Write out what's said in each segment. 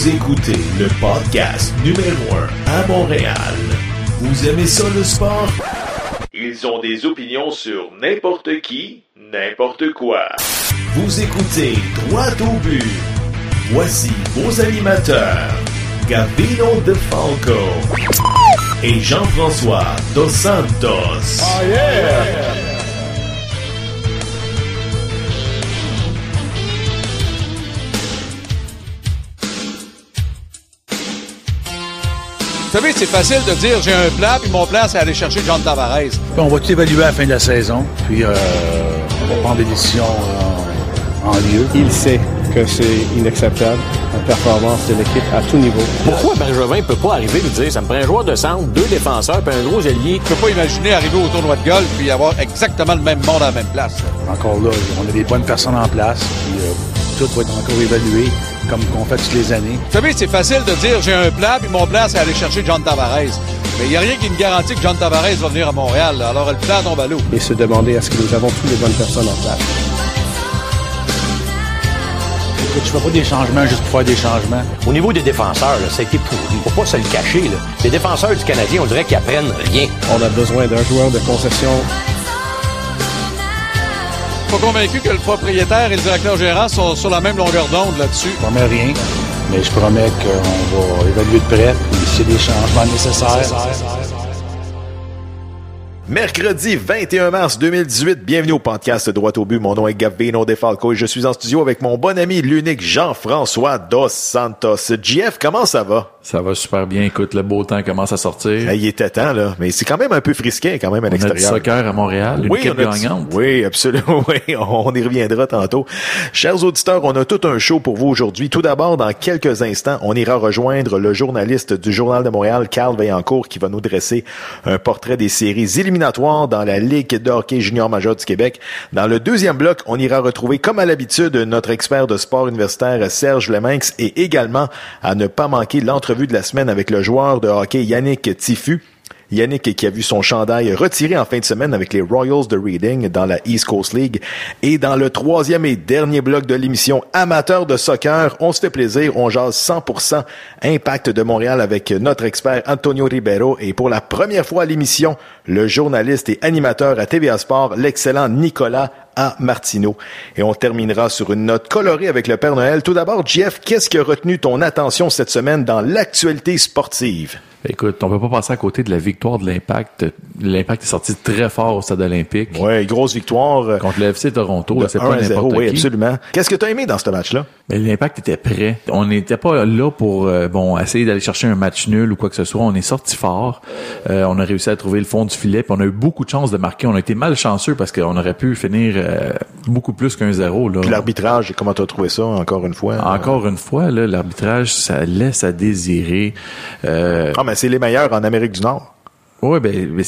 Vous écoutez le podcast numéro 1 à Montréal. Vous aimez ça le sport? Ils ont des opinions sur n'importe qui, n'importe quoi. Vous écoutez Droit au but. Voici vos animateurs, Gabino De Falco et Jean-François Dos Santos. Oh yeah! Vous savez, c'est facile de dire j'ai un plan, puis mon plan, c'est aller chercher John Tavares. On va tout évaluer à la fin de la saison, puis euh, on va prendre des décisions euh, en lieu. Il sait que c'est inacceptable, la performance de l'équipe à tout niveau. Pourquoi Bergevin ne peut pas arriver et dire ça me prend un joueur de centre, deux défenseurs, puis un gros allié? Je peux pas imaginer arriver au tournoi de golf puis avoir exactement le même monde à la même place. Encore là, on a des bonnes personnes en place, puis euh, tout va être encore évalué comme qu'on fait toutes les années. Vous savez, c'est facile de dire j'ai un plan, puis mon plan, c'est aller chercher John Tavares. Mais il n'y a rien qui me garantit que John Tavares va venir à Montréal. Alors le plan tombe à l'eau. Et se demander est-ce que nous avons toutes les bonnes personnes en place? Écoute, je fais pas des changements juste pour faire des changements. Au niveau des défenseurs, là, ça a été pourri. Faut pas se le cacher. Là. Les défenseurs du Canadien, on dirait qu'ils apprennent rien. On a besoin d'un joueur de concession pas convaincu que le propriétaire et le directeur général sont sur la même longueur d'onde là-dessus. Je promets rien, mais je promets qu'on va évaluer de près et s'il y a des changements nécessaires. Mercredi 21 mars 2018, bienvenue au podcast Droit au but. Mon nom est Gavino Defalco et je suis en studio avec mon bon ami, l'unique Jean-François Dos Santos. JF, comment ça va? Ça va super bien. Écoute, le beau temps commence à sortir. il était temps, là. Mais c'est quand même un peu frisqué, quand même, à l'extérieur. On a du soccer à Montréal, une oui, gagnante. Oui, absolument. Oui, on y reviendra tantôt. Chers auditeurs, on a tout un show pour vous aujourd'hui. Tout d'abord, dans quelques instants, on ira rejoindre le journaliste du Journal de Montréal, Carl Vaillancourt, qui va nous dresser un portrait des séries éliminatoires dans la Ligue de hockey junior major du Québec. Dans le deuxième bloc, on ira retrouver, comme à l'habitude, notre expert de sport universitaire, Serge Leminx, et également à ne pas manquer l'entrevue vue de la semaine avec le joueur de hockey Yannick Tiffu. Yannick qui a vu son chandail retiré en fin de semaine avec les Royals de Reading dans la East Coast League. Et dans le troisième et dernier bloc de l'émission Amateur de soccer, on se fait plaisir, on jase 100% Impact de Montréal avec notre expert Antonio Ribeiro et pour la première fois l'émission, le journaliste et animateur à TVA Sport, l'excellent Nicolas à Martineau. Et on terminera sur une note colorée avec le Père Noël. Tout d'abord, Jeff, qu'est-ce qui a retenu ton attention cette semaine dans l'actualité sportive? Écoute, on peut pas passer à côté de la victoire de l'Impact. L'Impact est sorti très fort au stade olympique. Oui, grosse victoire. Euh, Contre le FC Toronto. C'est pas n'importe Oui, absolument. Qu'est-ce que tu as aimé dans ce match-là? L'Impact était prêt. On n'était pas là pour euh, bon essayer d'aller chercher un match nul ou quoi que ce soit. On est sorti fort. Euh, on a réussi à trouver le fond du filet. Puis on a eu beaucoup de chance de marquer. On a été malchanceux parce qu'on aurait pu finir beaucoup plus qu'un zéro. Là. Puis l'arbitrage, comment tu as trouvé ça encore une fois? Encore une fois, l'arbitrage, ça laisse à désirer. Ah, c'est les meilleurs en Amérique du Nord. Oui, ben,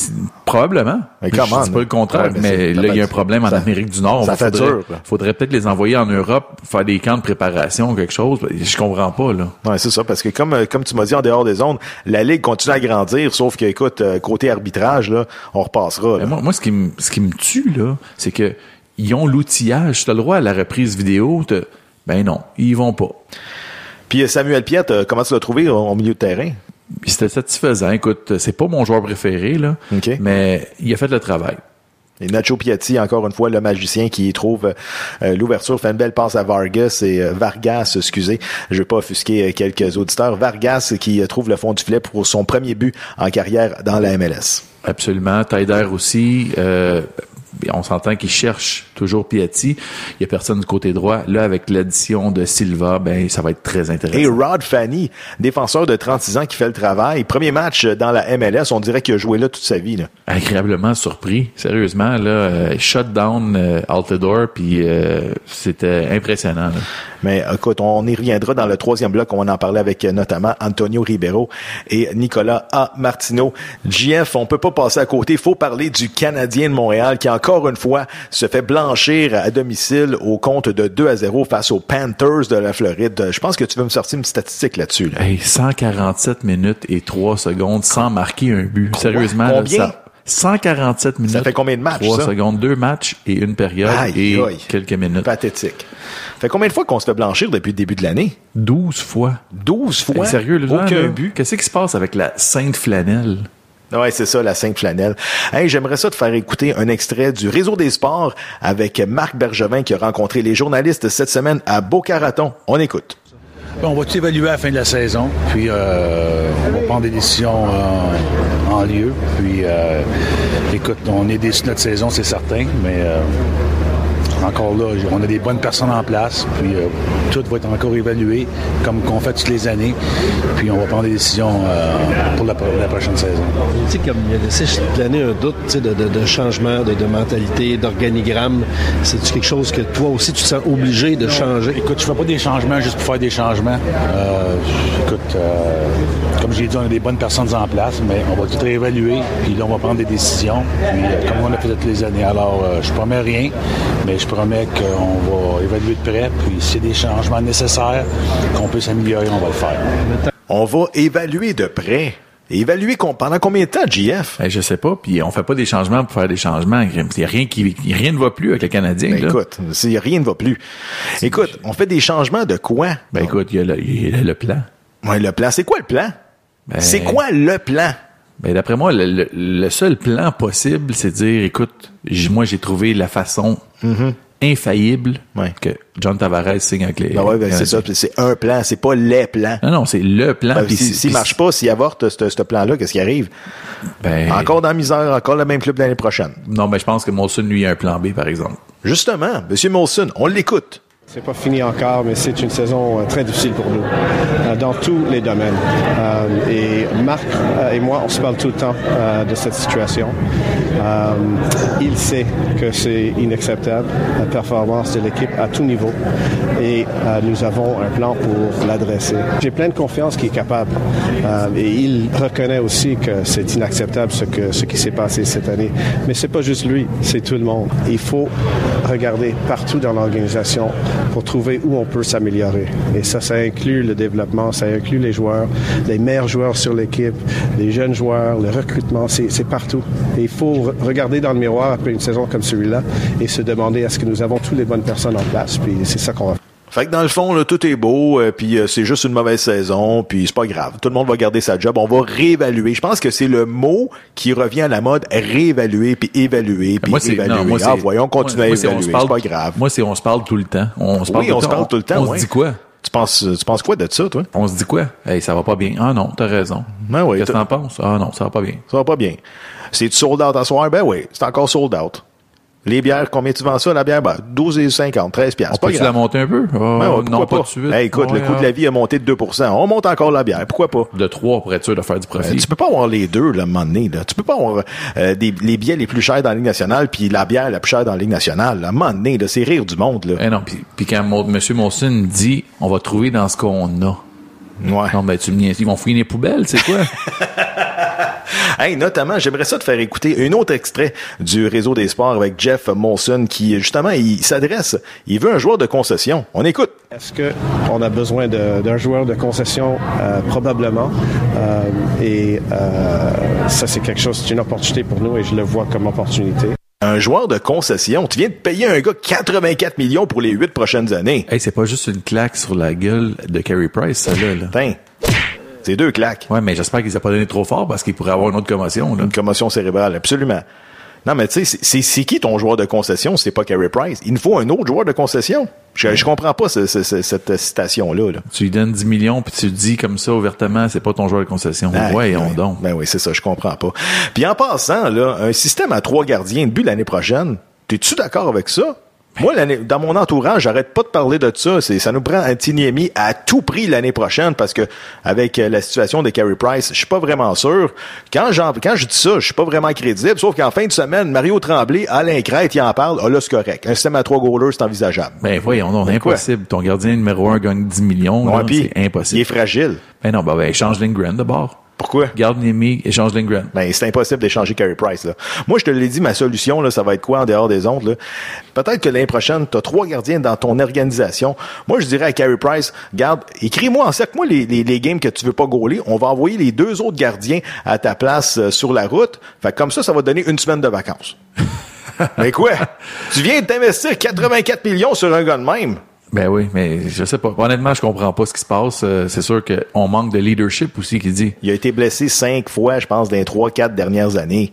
probablement. Mais comment? C'est pas le contraire, mais, là, il y a un problème en Amérique du Nord. Ça fait faudrait, faudrait peut-être les envoyer en Europe, faire des camps de préparation, quelque chose. Je comprends pas, là. Ouais, c'est ça, parce que comme, euh, comme tu m'as dit en dehors des zones, la Ligue continue à grandir, sauf que, écoute, euh, côté arbitrage, là, on repassera. Moi, moi, ce qui me, ce qui me tue, là, c'est que, ils ont l'outillage. Tu as le droit à la reprise vidéo. Ben non, ils vont pas. Puis Samuel Piette, comment tu l'as trouvé au milieu de terrain? C'était satisfaisant. Écoute, c'est pas mon joueur préféré, là, mais il a fait le travail. Et Nacho Piatti, encore une fois, le magicien qui trouve euh, l'ouverture, fait une belle passe à Vargas et euh, Vargas, excusez, je vais pas offusquer euh, quelques auditeurs. Vargas qui trouve le fond du filet pour son premier but en carrière dans la MLS. Absolument. Taider aussi on s'entend qu'il cherche toujours Piatti. Il y a personne du côté droit. Là, avec l'addition de Silva, ben ça va être très intéressant. Et Rod Fanny, défenseur de 36 ans qui fait le travail. Premier match dans la MLS, on dirait qu'il a joué là toute sa vie. Là. Agréablement surpris. Sérieusement, là, euh, shut down euh, puis euh, c'était impressionnant. Là. Mais écoute, on y reviendra dans le troisième bloc. On va en parler avec notamment Antonio Ribeiro et Nicolas A. Martino. JF, on peut pas passer à côté. Il faut parler du Canadien de Montréal qui encore une fois se fait blanchir à domicile au compte de 2 à 0 face aux Panthers de la Floride. Je pense que tu veux me sortir une statistique là-dessus. 147 minutes et 3 secondes sans marquer un but. Sérieusement, Combien? 147 minutes. Ça fait combien de matchs, 3 ça? secondes, deux matchs et une période Aïe, et aïe. quelques minutes. Pathétique. Fait combien de fois qu'on se fait blanchir depuis le début de l'année? 12 fois. 12 fois? Hey, sérieux, là, Aucun là, but. Qu'est-ce qui se passe avec la sainte flanelle? Ouais, c'est ça, la Sainte Flanelle. Hey, j'aimerais ça te faire écouter un extrait du Réseau des sports avec Marc Bergevin qui a rencontré les journalistes cette semaine à Boca Raton. On écoute. On va évaluer à la fin de la saison, puis euh, on va prendre des décisions en lieu. Puis, euh, écoute, on est déçus de notre saison, c'est certain, mais euh, encore là, on a des bonnes personnes en place, puis euh, tout va être encore évalué, comme qu'on fait toutes les années, puis on va prendre des décisions euh, pour la, la prochaine saison. Tu sais, comme il a laissé planer un doute tu sais, de, de- de changement, de, de mentalité, d'organigramme. C'est-tu quelque chose que toi aussi tu te sens obligé de changer? Écoute, je fais pas des changements juste pour faire des changements. Euh, écoute, euh, comme j'ai dit, on a des bonnes personnes en place, mais on va tout réévaluer, puis là, on va prendre des décisions, puis euh, comme on a fait toutes les années. Alors, euh, je promets rien, mais je promets qu'on va évaluer de près, puis s'il y a des changements nécessaires qu'on peut s'améliorer, on va le faire. On va évaluer de près. Évaluer pendant combien de temps, JF? Hey, je sais pas, puis on fait pas des changements pour faire des changements. Il y a rien qui, rien ne va plus avec le Canadien. Ben, là. écoute, rien ne va plus. Écoute, on fait des changements de quoi? Ben écoute, il y a le, il y a le plan. Ouais, le plan. C'est quoi le plan? Ben, C'est quoi le plan? Ben d'après moi, le, le- le seul plan possible, c'est de dire, écoute, moi j'ai trouvé la façon infaillible Mm-hmm. Ouais. que John Tavares signe avec les. Ben ouais, ben, c'est ça. C'est un plan. C'est pas les plans. Non, non, c'est le plan. Ben, si- S'il puis marche pas, s'il avorte ce ce plan-là, qu'est-ce qui arrive? Ben, Encore dans la misère, encore le même club l'année prochaine. Non, mais je pense que Molson, lui, a un plan B, par exemple. Justement, M. Molson, on l'écoute. C'est pas fini encore, mais c'est une saison euh, très difficile pour nous, euh, dans tous les domaines. Euh, et Marc et moi, on se parle tout le temps de cette situation. Il sait que c'est inacceptable, la performance de l'équipe à tout niveau, et nous avons un plan pour l'adresser. J'ai plein de confiance qu'il est capable, et il reconnaît aussi que c'est inacceptable ce, ce qui s'est passé cette année. Mais c'est pas juste lui, c'est tout le monde. Il faut regarder partout dans l'organisation pour trouver où on peut s'améliorer. Et ça, ça inclut le développement, ça inclut les joueurs, les meilleurs joueurs sur l'équipe, les jeunes joueurs, le recrutement, c'est partout. Et il faut re- regarder dans le miroir après une saison comme celui-là et se demander est-ce que nous avons toutes les bonnes personnes en place? Puis c'est ça qu'on va faire. Fait que dans le fond, là, tout est beau, euh, puis euh, c'est juste une mauvaise saison, puis c'est pas grave. Tout le monde va garder sa job. On va réévaluer. Je pense que c'est le mot qui revient à la mode, réévaluer, puis évaluer, puis évaluer. non, moi, ah, voyons, continuer moi, à évaluer. C'est parle- pas grave. Moi, c'est on se parle tout le temps. On se parle oui, tout on le se temps. parle tout le temps. On ouais. se dit quoi? Tu penses, tu penses quoi de ça, toi? On se dit quoi? Hey, ça va pas bien. Ah non, t'as raison. Ben oui, Qu'est-ce que t'en penses? Ah non, ça va pas bien. Ça va pas bien. C'est sold out à soir? Ben oui, c'est encore sold out. Les bières, combien tu vends ça, la bière? Ben, 12,50, 13 piastres. On pas peut-tu la monter un peu? Ben ouais, non, pas, pas? tout de suite. Hey, écoute, le coût de la vie a monté de 2% On monte encore la bière. Pourquoi pas? De 3 pour être sûr de faire du profit. Euh, tu peux pas avoir les deux, là, à un moment donné, là. Tu peux pas avoir euh, des, les billets les plus chers dans la Ligue nationale puis la bière la plus chère dans la Ligue nationale. là. À un moment donné, là, c'est rire du monde, là. Eh non, puis, puis quand M. Molson dit on va trouver dans ce qu'on a. Ouais. Non, ben tu me. Ils vont fouiller les poubelles, c'est quoi? Hey, notamment, j'aimerais ça te faire écouter un autre extrait du réseau des sports avec Jeff Molson qui, justement, il s'adresse, il veut un joueur de concession. On écoute. Est-ce qu'on a besoin d'un joueur de concession? Euh, probablement. Euh, et euh, ça, c'est quelque chose, c'est une opportunité pour nous et je le vois comme opportunité. Un joueur de concession. Tu viens de payer un gars 84 millions pour les huit prochaines années. hey, c'est pas juste une claque sur la gueule de Carey Price, ça là. là. C'est deux claques. Ouais, mais j'espère qu'ils ont pas donné trop fort parce qu'il pourrait avoir une autre commotion. Là. Une commotion cérébrale, absolument. Non, mais tu sais, c'est- qui ton joueur de concession? C'est pas Carey Price? Il nous faut un autre joueur de concession. Je, je comprends pas ce- ce- ce- cette citation-là. Là. Tu lui donnes 10 millions puis tu dis comme ça ouvertement, c'est pas ton joueur de concession. Ah, Voyons ben, donc. Ben oui, c'est ça, je comprends pas. Puis en passant, là, un système à trois gardiens de but l'année prochaine, t'es-tu d'accord avec ça? Moi, l'année, dans mon entourage, j'arrête pas de parler de ça. C'est, ça nous prend un Tiniemi à tout prix l'année prochaine parce que avec euh, la situation de Carey Price, je suis pas vraiment sûr. Quand j'en, quand je dis ça, je suis pas vraiment crédible. Sauf qu'en fin de semaine, Mario Tremblay, Alain Crête, il en parle. Ah là, c'est correct. Un système à trois goalers, c'est envisageable. Ben voyons quoi? impossible. Ton gardien numéro un gagne 10 millions. Là, c'est impossible. Il est fragile. Ben non, ben, ben change Lindgren de bord. Pourquoi? Garde Nemi, échange Lindgren. Ben, c'est impossible d'échanger Carey Price, là. Moi, je te l'ai dit, ma solution, là, ça va être quoi en dehors des ondes, là? Peut-être que l'année prochaine, tu as trois gardiens dans ton organisation. Moi, je dirais à Carey Price, garde, écris-moi en cercle moi les, les, les, games que tu veux pas gauler. On va envoyer les deux autres gardiens à ta place euh, sur la route. Fait comme ça, ça va donner une semaine de vacances. Mais quoi? tu viens d'investir 84 millions sur un gars de même. Ben oui, mais je sais pas. Honnêtement, je comprends pas ce qui se passe. Euh, c'est sûr qu'on manque de leadership aussi, qui dit. Il a été blessé cinq fois, je pense, dans les trois, quatre dernières années.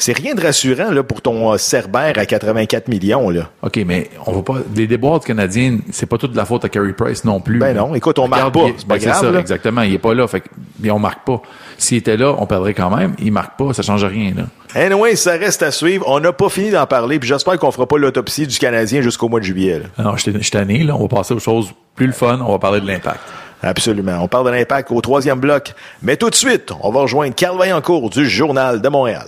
C'est rien de rassurant là pour ton euh, Cerbère à 84 millions là. OK, mais on va pas les déboires canadiens, c'est pas toute la faute à Carey Price non plus. Ben non, écoute, on marque pas, c'est pas ben, grave. Ça, exactement, il est pas là, fait mais on marque pas. S'il était là, on perdrait quand même, il marque pas, ça change rien là. Anyway, ça reste à suivre. On n'a pas fini d'en parler, puis j'espère qu'on fera pas l'autopsie du Canadien jusqu'au mois de juillet. Là. Non, je suis tanné, là, on va passer aux choses plus le fun, on va parler de l'impact. Absolument. On parle de l'impact au troisième bloc. Mais tout de suite, on va rejoindre Carl Vaillancourt du Journal de Montréal.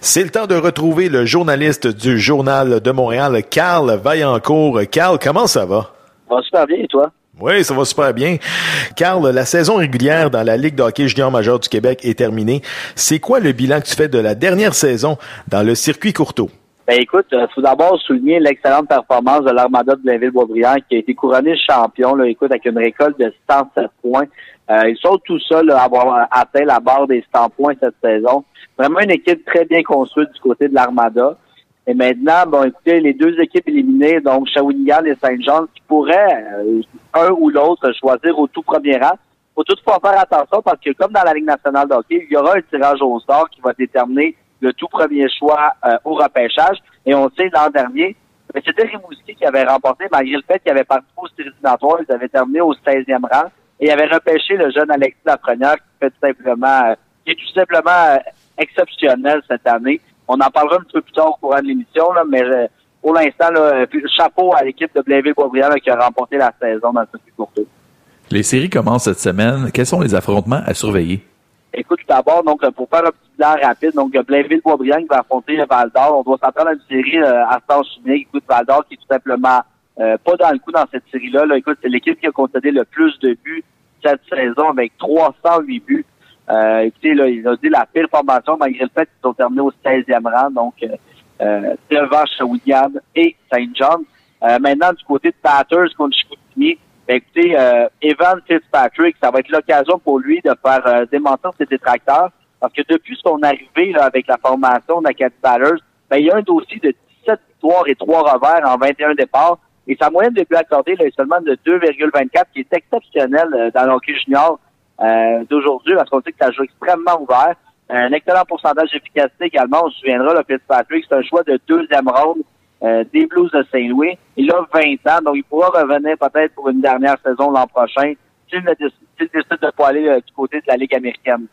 C'est le temps de retrouver le journaliste du Journal de Montréal, Carl Vaillancourt. Carl, comment ça va? Ça va super bien, et toi? Oui, ça va super bien. Carl, la saison régulière dans la Ligue de hockey junior majeur du Québec est terminée. C'est quoi le bilan que tu fais de la dernière saison dans le circuit Courteau? Ben écoute, il euh, faut d'abord souligner l'excellente performance de l'Armada de Blainville-Boisbriand qui a été couronné champion, là, écoute, avec une récolte de 107 points. Euh, ils sont tout seuls à avoir atteint la barre des 100 points cette saison. Vraiment une équipe très bien construite du côté de l'Armada. Et maintenant, bon, écoutez, les deux équipes éliminées, donc Shawinigan et Saint-Jean, qui pourraient, euh, un ou l'autre, choisir au tout premier rang. faut toutefois faire attention parce que, comme dans la Ligue nationale de hockey, il y aura un tirage au sort qui va déterminer le tout premier choix euh, au repêchage. Et on sait, l'an dernier, c'était Rimouski qui avait remporté, malgré le fait qu'il avait participé aux séries ils avaient terminé au 16e rang et avait repêché le jeune Alexis Lafrenière qui fait tout simplement, euh, qui est tout simplement euh, exceptionnel cette année. On en parlera un petit peu plus tard au courant de l'émission, là, mais euh, pour l'instant, chapeau à l'équipe de Blainville-Boisbriand qui a remporté la saison dans ce court Les séries commencent cette semaine. Quels sont les affrontements à surveiller? Écoute, tout d'abord, donc, pour faire un petit bilan rapide, donc, Blainville-Boisbriand qui va affronter Val d'Or. On doit s'attendre à une série à sens unique. Écoute, Val d'Or qui est tout simplement euh, pas dans le coup dans cette série-là. Là. Écoute, c'est l'équipe qui a concédé le plus de buts cette saison avec 308 buts. Euh, écoutez, là, ils ont dit la pire formation malgré le fait qu'ils ont terminé au 16e rang, donc euh, euh devant William et Saint John. Euh, maintenant, du côté de Patters contre Chicoutimi, ben, écoutez, euh, Evan Fitzpatrick, ça va être l'occasion pour lui de faire euh, démentir ses détracteurs. Parce que depuis son arrivée là, avec la formation d'Acadie Batters, ben, il y a un dossier de 17 victoires et 3 revers en 21 départs. Et sa moyenne de buts accordés là, est seulement de 2,24, qui est exceptionnelle euh, dans l'hockey junior euh, d'aujourd'hui, parce qu'on sait que ça joue extrêmement ouvert. Un excellent pourcentage d'efficacité également. On se souviendra, le Fitzpatrick, c'est un choix de deuxième ronde euh, des Blues de Saint-Louis. Il a 20 ans, donc il pourra revenir peut-être pour une dernière saison l'an prochain s'il décide de pas aller du côté de la Ligue américaine.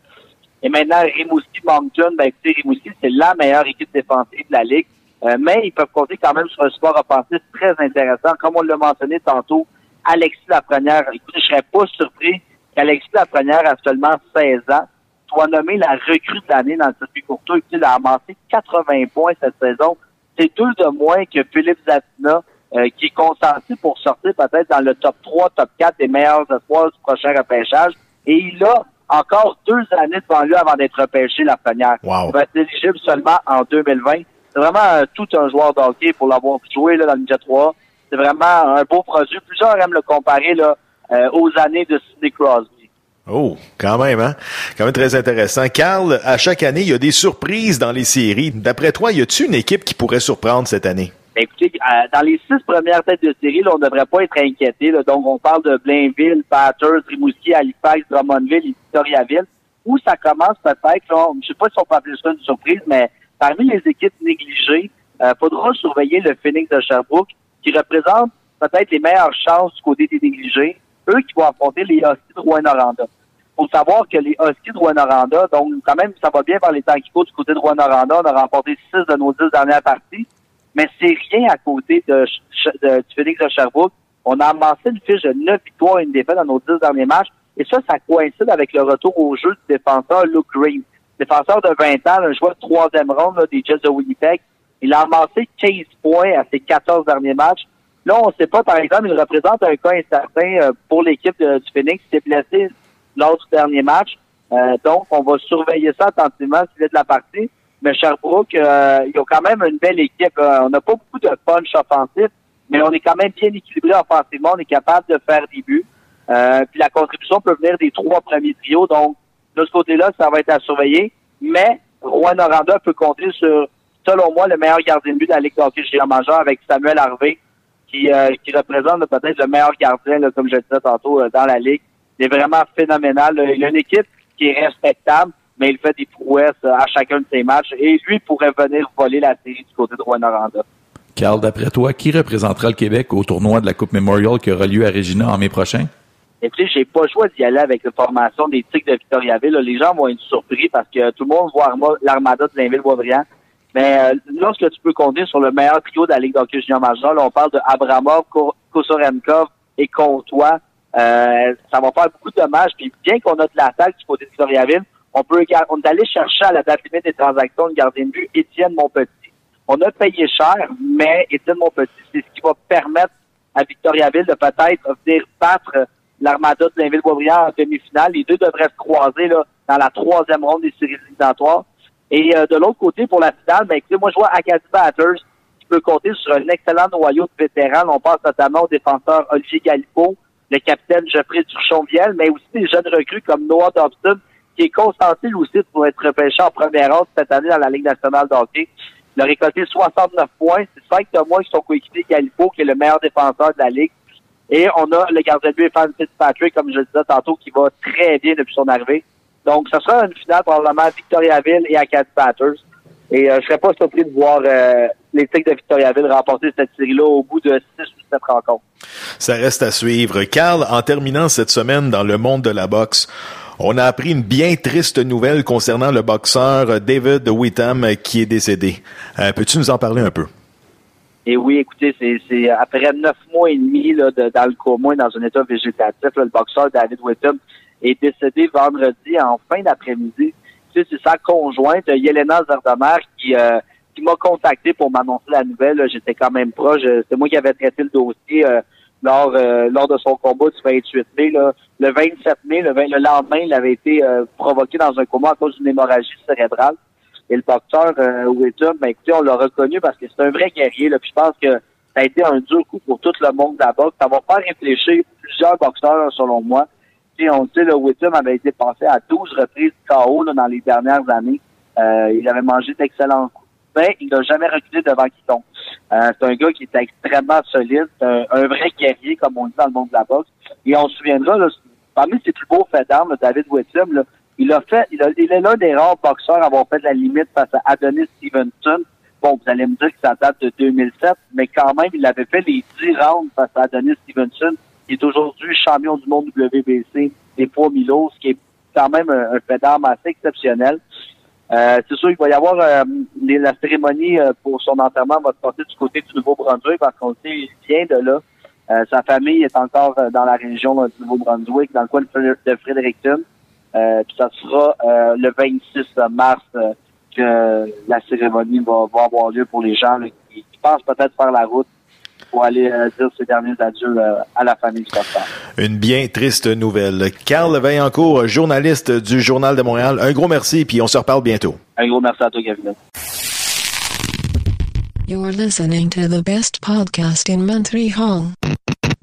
Et maintenant, Rimouski-Moncton, ben écoutez, Rimouski, c'est la meilleure équipe défensive de la Ligue. Euh, mais ils peuvent compter quand même sur un sport offensif très intéressant. Comme on l'a mentionné tantôt, Alexis Lafrenière, écoutez, je serais pas surpris qu'Alexis Lafrenière a seulement 16 ans soit nommé la recrue de l'année dans le circuit courtois. Il a amassé 80 points cette saison. C'est deux de moins que Philippe Zatina, euh, qui est consenti pour sortir peut-être dans le top 3, top 4 des meilleurs espoirs du prochain repêchage. Et il a encore deux années devant lui avant d'être repêché, Lafrenière. Wow. Il va être éligible seulement en 2020. C'est vraiment euh, tout un joueur d'hockey pour l'avoir joué là, dans le Ninja 3. C'est vraiment un beau produit. Plusieurs aiment le comparer là, euh, aux années de Sidney Crosby. Oh, quand même, hein? Quand même très intéressant. Carl, à chaque année, il y a des surprises dans les séries. D'après toi, y a-t-il une équipe qui pourrait surprendre cette année? Ben, écoutez, euh, dans les six premières têtes de série, là, on ne devrait pas être inquiété. Donc, on parle de Blainville, Batters, Rimouski, Halifax, Drummondville et Victoriaville. Où ça commence peut-être, je ne sais pas si on peut appeler ça une surprise, mais Parmi les équipes négligées, il euh, faudra surveiller le Phoenix de Sherbrooke, qui représente peut-être les meilleures chances du côté des négligés. Eux qui vont affronter les Huskies de Rouen-Noranda. faut savoir que les Huskies de Rouen-Noranda, donc quand même, ça va bien par les temps qui courent du côté de Rouen-Noranda. On a remporté six de nos dix dernières parties. Mais c'est rien à côté de, du Phoenix de Sherbrooke. On a amassé une fiche de neuf victoires et une défaite dans nos dix derniers matchs. Et ça, ça coïncide avec le retour au jeu du défenseur Luke Green défenseur de 20 ans, un joueur de troisième ronde des Jets de Winnipeg. Il a amassé 15 points à ses 14 derniers matchs. Là, on ne sait pas, par exemple, il représente un cas incertain euh, pour l'équipe du Phoenix. Il s'est blessé lors du dernier match. Euh, donc, on va surveiller ça attentivement s'il est de la partie. Mais Sherbrooke, euh, ils ont quand même une belle équipe. On n'a pas beaucoup de punch offensif, mais on est quand même bien équilibré offensivement. On est capable de faire des buts. Euh, puis la contribution peut venir des trois premiers trios. Donc, de ce côté-là, ça va être à surveiller. Mais Rouen Noranda peut compter sur, selon moi, le meilleur gardien de but de la Ligue de hockey géant majeur avec Samuel Harvey, qui, euh, qui représente peut-être le meilleur gardien, là, comme je le disais tantôt, euh, dans la Ligue. Il est vraiment phénoménal. Il a une équipe qui est respectable, mais il fait des prouesses euh, à chacun de ses matchs. Et lui pourrait venir voler la série du côté de Rouen Noranda. Carl, d'après toi, qui représentera le Québec au tournoi de la Coupe Memorial qui aura lieu à Regina en mai prochain? Et puis, j'ai pas le choix d'y aller avec la formation des Tigres de Victoriaville. Les gens vont être surpris parce que tout le monde voit l'armada de Blainville-Boisbriand. Mais euh, lorsque tu peux compter sur le meilleur trio de la Ligue d'hockey junior majeur, on parle de Abramov, Kosorenkov et Comtois. Euh, ça va faire beaucoup de dommages. Puis bien qu'on a de l'attaque du côté de Victoriaville, on peut on est allé chercher à la date limite des transactions de gardien de but Étienne Montpetit. On a payé cher, mais Étienne Montpetit, c'est ce qui va permettre à Victoriaville de peut-être venir battre l'Armada de Blainville-Boisbriand en demi-finale. Les deux devraient se croiser là, dans la troisième ronde des séries éliminatoires. Et euh, de l'autre côté, pour la finale, ben, écoutez, moi, je vois Acadie Batters qui peut compter sur un excellent noyau de vétérans. On pense notamment au défenseur Olivier Galipo, le capitaine Geoffrey Durchonviel, mais aussi des jeunes recrues comme Noah Dobson, qui est constanté lui aussi pour être repêché en première ronde cette année dans la Ligue nationale de hockey. Il a récolté 69 points. C'est cinq de moins que son coéquipier Galipo, qui est le meilleur défenseur de la Ligue. Et on a le gardien de but Fan Fitzpatrick, comme je le disais tantôt, qui va très bien depuis son arrivée. Donc, ce sera une finale probablement Victoriaville et Acadie Batters. Et euh, je serais pas surpris de voir euh, les Tigres de Victoriaville remporter cette série-là au bout de six ou sept rencontres. Ça reste à suivre. Carl, en terminant cette semaine dans le monde de la boxe, on a appris une bien triste nouvelle concernant le boxeur David Whitham qui est décédé. Euh, Peux-tu nous en parler un peu? Et oui, écoutez, c'est après neuf mois et demi là, de, dans le coma dans un état végétatif, le boxeur David Whitham est décédé vendredi en fin d'après-midi. Tu sais, c'est sa conjointe, Yelena Zardamer, qui, euh, qui m'a contacté pour m'annoncer la nouvelle. J'étais quand même proche. C'est moi qui avais traité le dossier euh, lors, euh, lors de son combat du 28 mai. Là. Le 27 mai, le, le lendemain, il avait été provoqué dans un coma à cause d'une hémorragie cérébrale. Et le boxeur euh, ben écoutez, on l'a reconnu parce que c'est un vrai guerrier. Là, puis je pense que ça a été un dur coup pour tout le monde de la boxe. Ça va faire réfléchir plusieurs boxeurs, selon moi. Puis on sait, le Whittam avait été passé à 12 reprises KO là, dans les dernières années. Euh, il avait mangé d'excellents coups. Mais il n'a jamais reculé devant quiconque. Euh, c'est un gars qui est extrêmement solide, un, un, vrai guerrier, comme on dit dans le monde de la boxe. Et on se souviendra, là, parmi ses plus beaux faits d'armes, David Whittam, il a fait, il, a, il est l'un des rares boxeurs à avoir fait la limite face à Adonis Stevenson. Bon, vous allez me dire que ça date de 2007, mais quand même, il avait fait les 10 rounds face à Adonis Stevenson, qui est aujourd'hui champion du monde WBC des poids Milo, ce qui est quand même un, fait d'armes assez exceptionnel. Euh, c'est sûr, il va y avoir euh, la cérémonie euh, pour son enterrement va se passer du côté du Nouveau-Brunswick parce qu'on sait il vient de là. Euh, sa famille est encore dans la région du Nouveau-Brunswick, dans le coin de Fredericton. Euh, puis ça sera euh, le 26 mars euh, que la cérémonie va, va, avoir lieu pour les gens qui, qui, pensent peut-être faire la route pour aller dire ces derniers adieux à la famille du pasteur. Une bien triste nouvelle. Carl Vaillancourt, journaliste du Journal de Montréal, un gros merci, puis on se reparle bientôt. Un gros merci à toi, Gavin. You're listening to the best podcast in Montreal.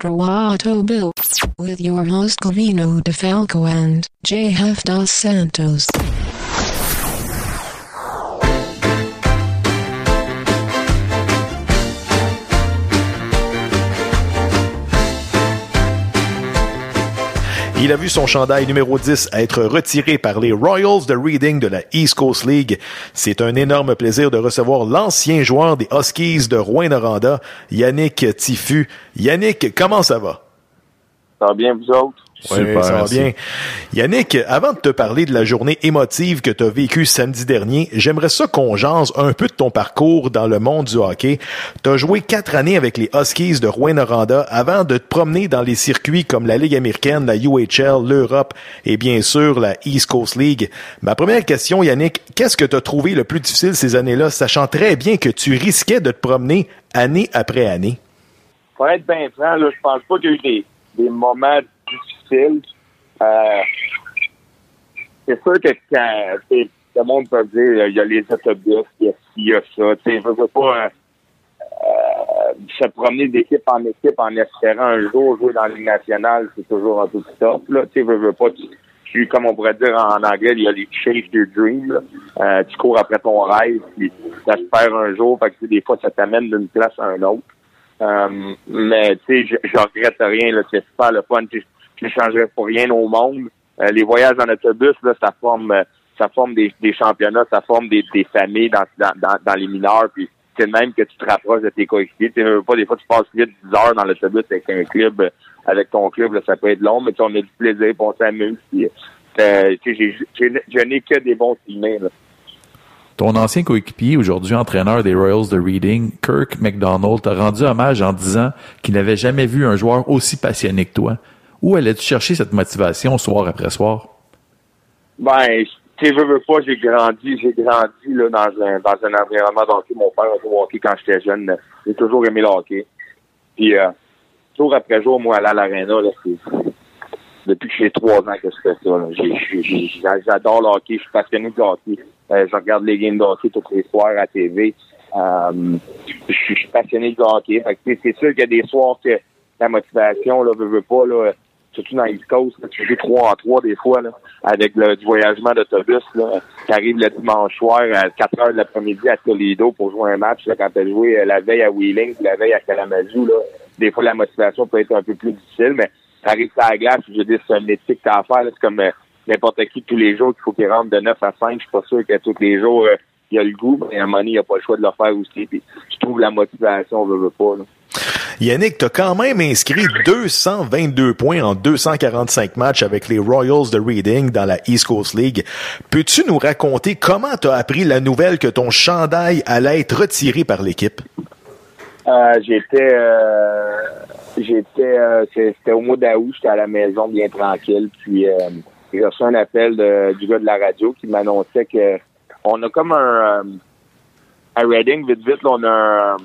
Roato Bill. With your host Covino DeFalco and JF Dos Santos. Il a vu son chandail numéro 10 être retiré par les Royals de Reading de la East Coast League. C'est un énorme plaisir de recevoir l'ancien joueur des Huskies de Rouen-Noranda, Yannick Tiffu. Yannick, comment ça va? Ça va bien, vous autres? Super, ça va bien. Yannick, avant de te parler de la journée émotive que tu as vécue samedi dernier, j'aimerais ça qu'on jase un peu de ton parcours dans le monde du hockey. Tu as joué quatre années avec les Huskies de Rouen-Noranda avant de te promener dans les circuits comme la Ligue américaine, la UHL, l'Europe et bien sûr la East Coast League. Ma première question, Yannick, qu'est-ce que tu as trouvé le plus difficile ces années-là, sachant très bien que tu risquais de te promener année après année? Pour être bien franc, là, je pense pas qu'il y a eu des, des moments Euh, c'est sûr que quand, le monde peut dire, il y a les autobus, il y a ci, il ça. Tu je veux pas euh, euh, se promener d'équipe en équipe en espérant un jour jouer dans la Ligue nationale, c'est toujours un peu plus top. Là. Tu je veux pas, tu, comme on pourrait dire en anglais, il y a les chase your dream. Euh, tu cours après ton rêve, puis ça se un jour. Fait que, des fois, ça t'amène d'une place à un autre. Euh, mais tu sais, je, je regrette rien. C'est super le fun. Je ne changerais pour rien au monde. Euh, les voyages en autobus, là, ça forme, euh, ça forme des, championnats, ça forme des, familles dans, dans, dans, les mineurs. Puis c'est même que tu te rapproches de tes coéquipiers. Tu pas des fois tu passes vite 10 heures dans l'autobus avec un club, euh, avec ton club, là, ça peut être long, mais tu on a du plaisir, puis on s'amuse. Je n'ai que des bons teammates. Là. Ton ancien coéquipier, aujourd'hui entraîneur des Royals de Reading, Kirk McDonald, t'a rendu hommage en disant qu'il n'avait jamais vu un joueur aussi passionné que toi. Où allais-tu chercher cette motivation soir après soir? Ben, tu sais, veux, veux pas, j'ai grandi, j'ai grandi là, dans un dans un environnement de hockey. Mon père a joué au hockey quand j'étais jeune. J'ai toujours aimé le hockey. Puis euh, jour après jour, moi, aller à l'aréna, depuis que j'ai trois ans que je fais ça. J'adore le hockey, je suis passionné de hockey. Euh, je regarde les games de hockey tous les soirs à TV. Euh, je suis je passionné de hockey. C'est sûr qu'il y a des soirs que la motivation, là, veut, veut pas, là, surtout dans l'East Coast, là, tu joues trois en trois des fois, là, avec le, du voyagement d'autobus, qui arrive le dimanche soir à 4 heures de l'après-midi à Toledo pour jouer un match, là, quand tu as joué euh, la veille à Wheeling, la veille à Kalamazoo, là, des fois la motivation peut être un peu plus difficile, mais t'arrives à la glace, je veux dire, c'est un métier que t'as à faire, c'est comme euh, n'importe qui tous les jours qu'il faut qu'il rentre de 9 à 5, je suis pas sûr que tous les jours euh, il y a le goût, mais à un moment donné, il n'y a pas le choix de le faire aussi, puis je trouve la motivation, on veut, veut pas, là. Yannick, t'as quand même inscrit 222 points en 245 matchs avec les Royals de Reading dans la East Coast League. Peux-tu nous raconter comment t'as appris la nouvelle que ton chandail allait être retiré par l'équipe? Euh, j'étais euh, j'étais euh, c'était au mois d'août, j'étais à la maison bien tranquille, puis j'ai reçu un appel du gars de la radio qui m'annonçait que on a comme un à Reading, vite vite, là, on a un,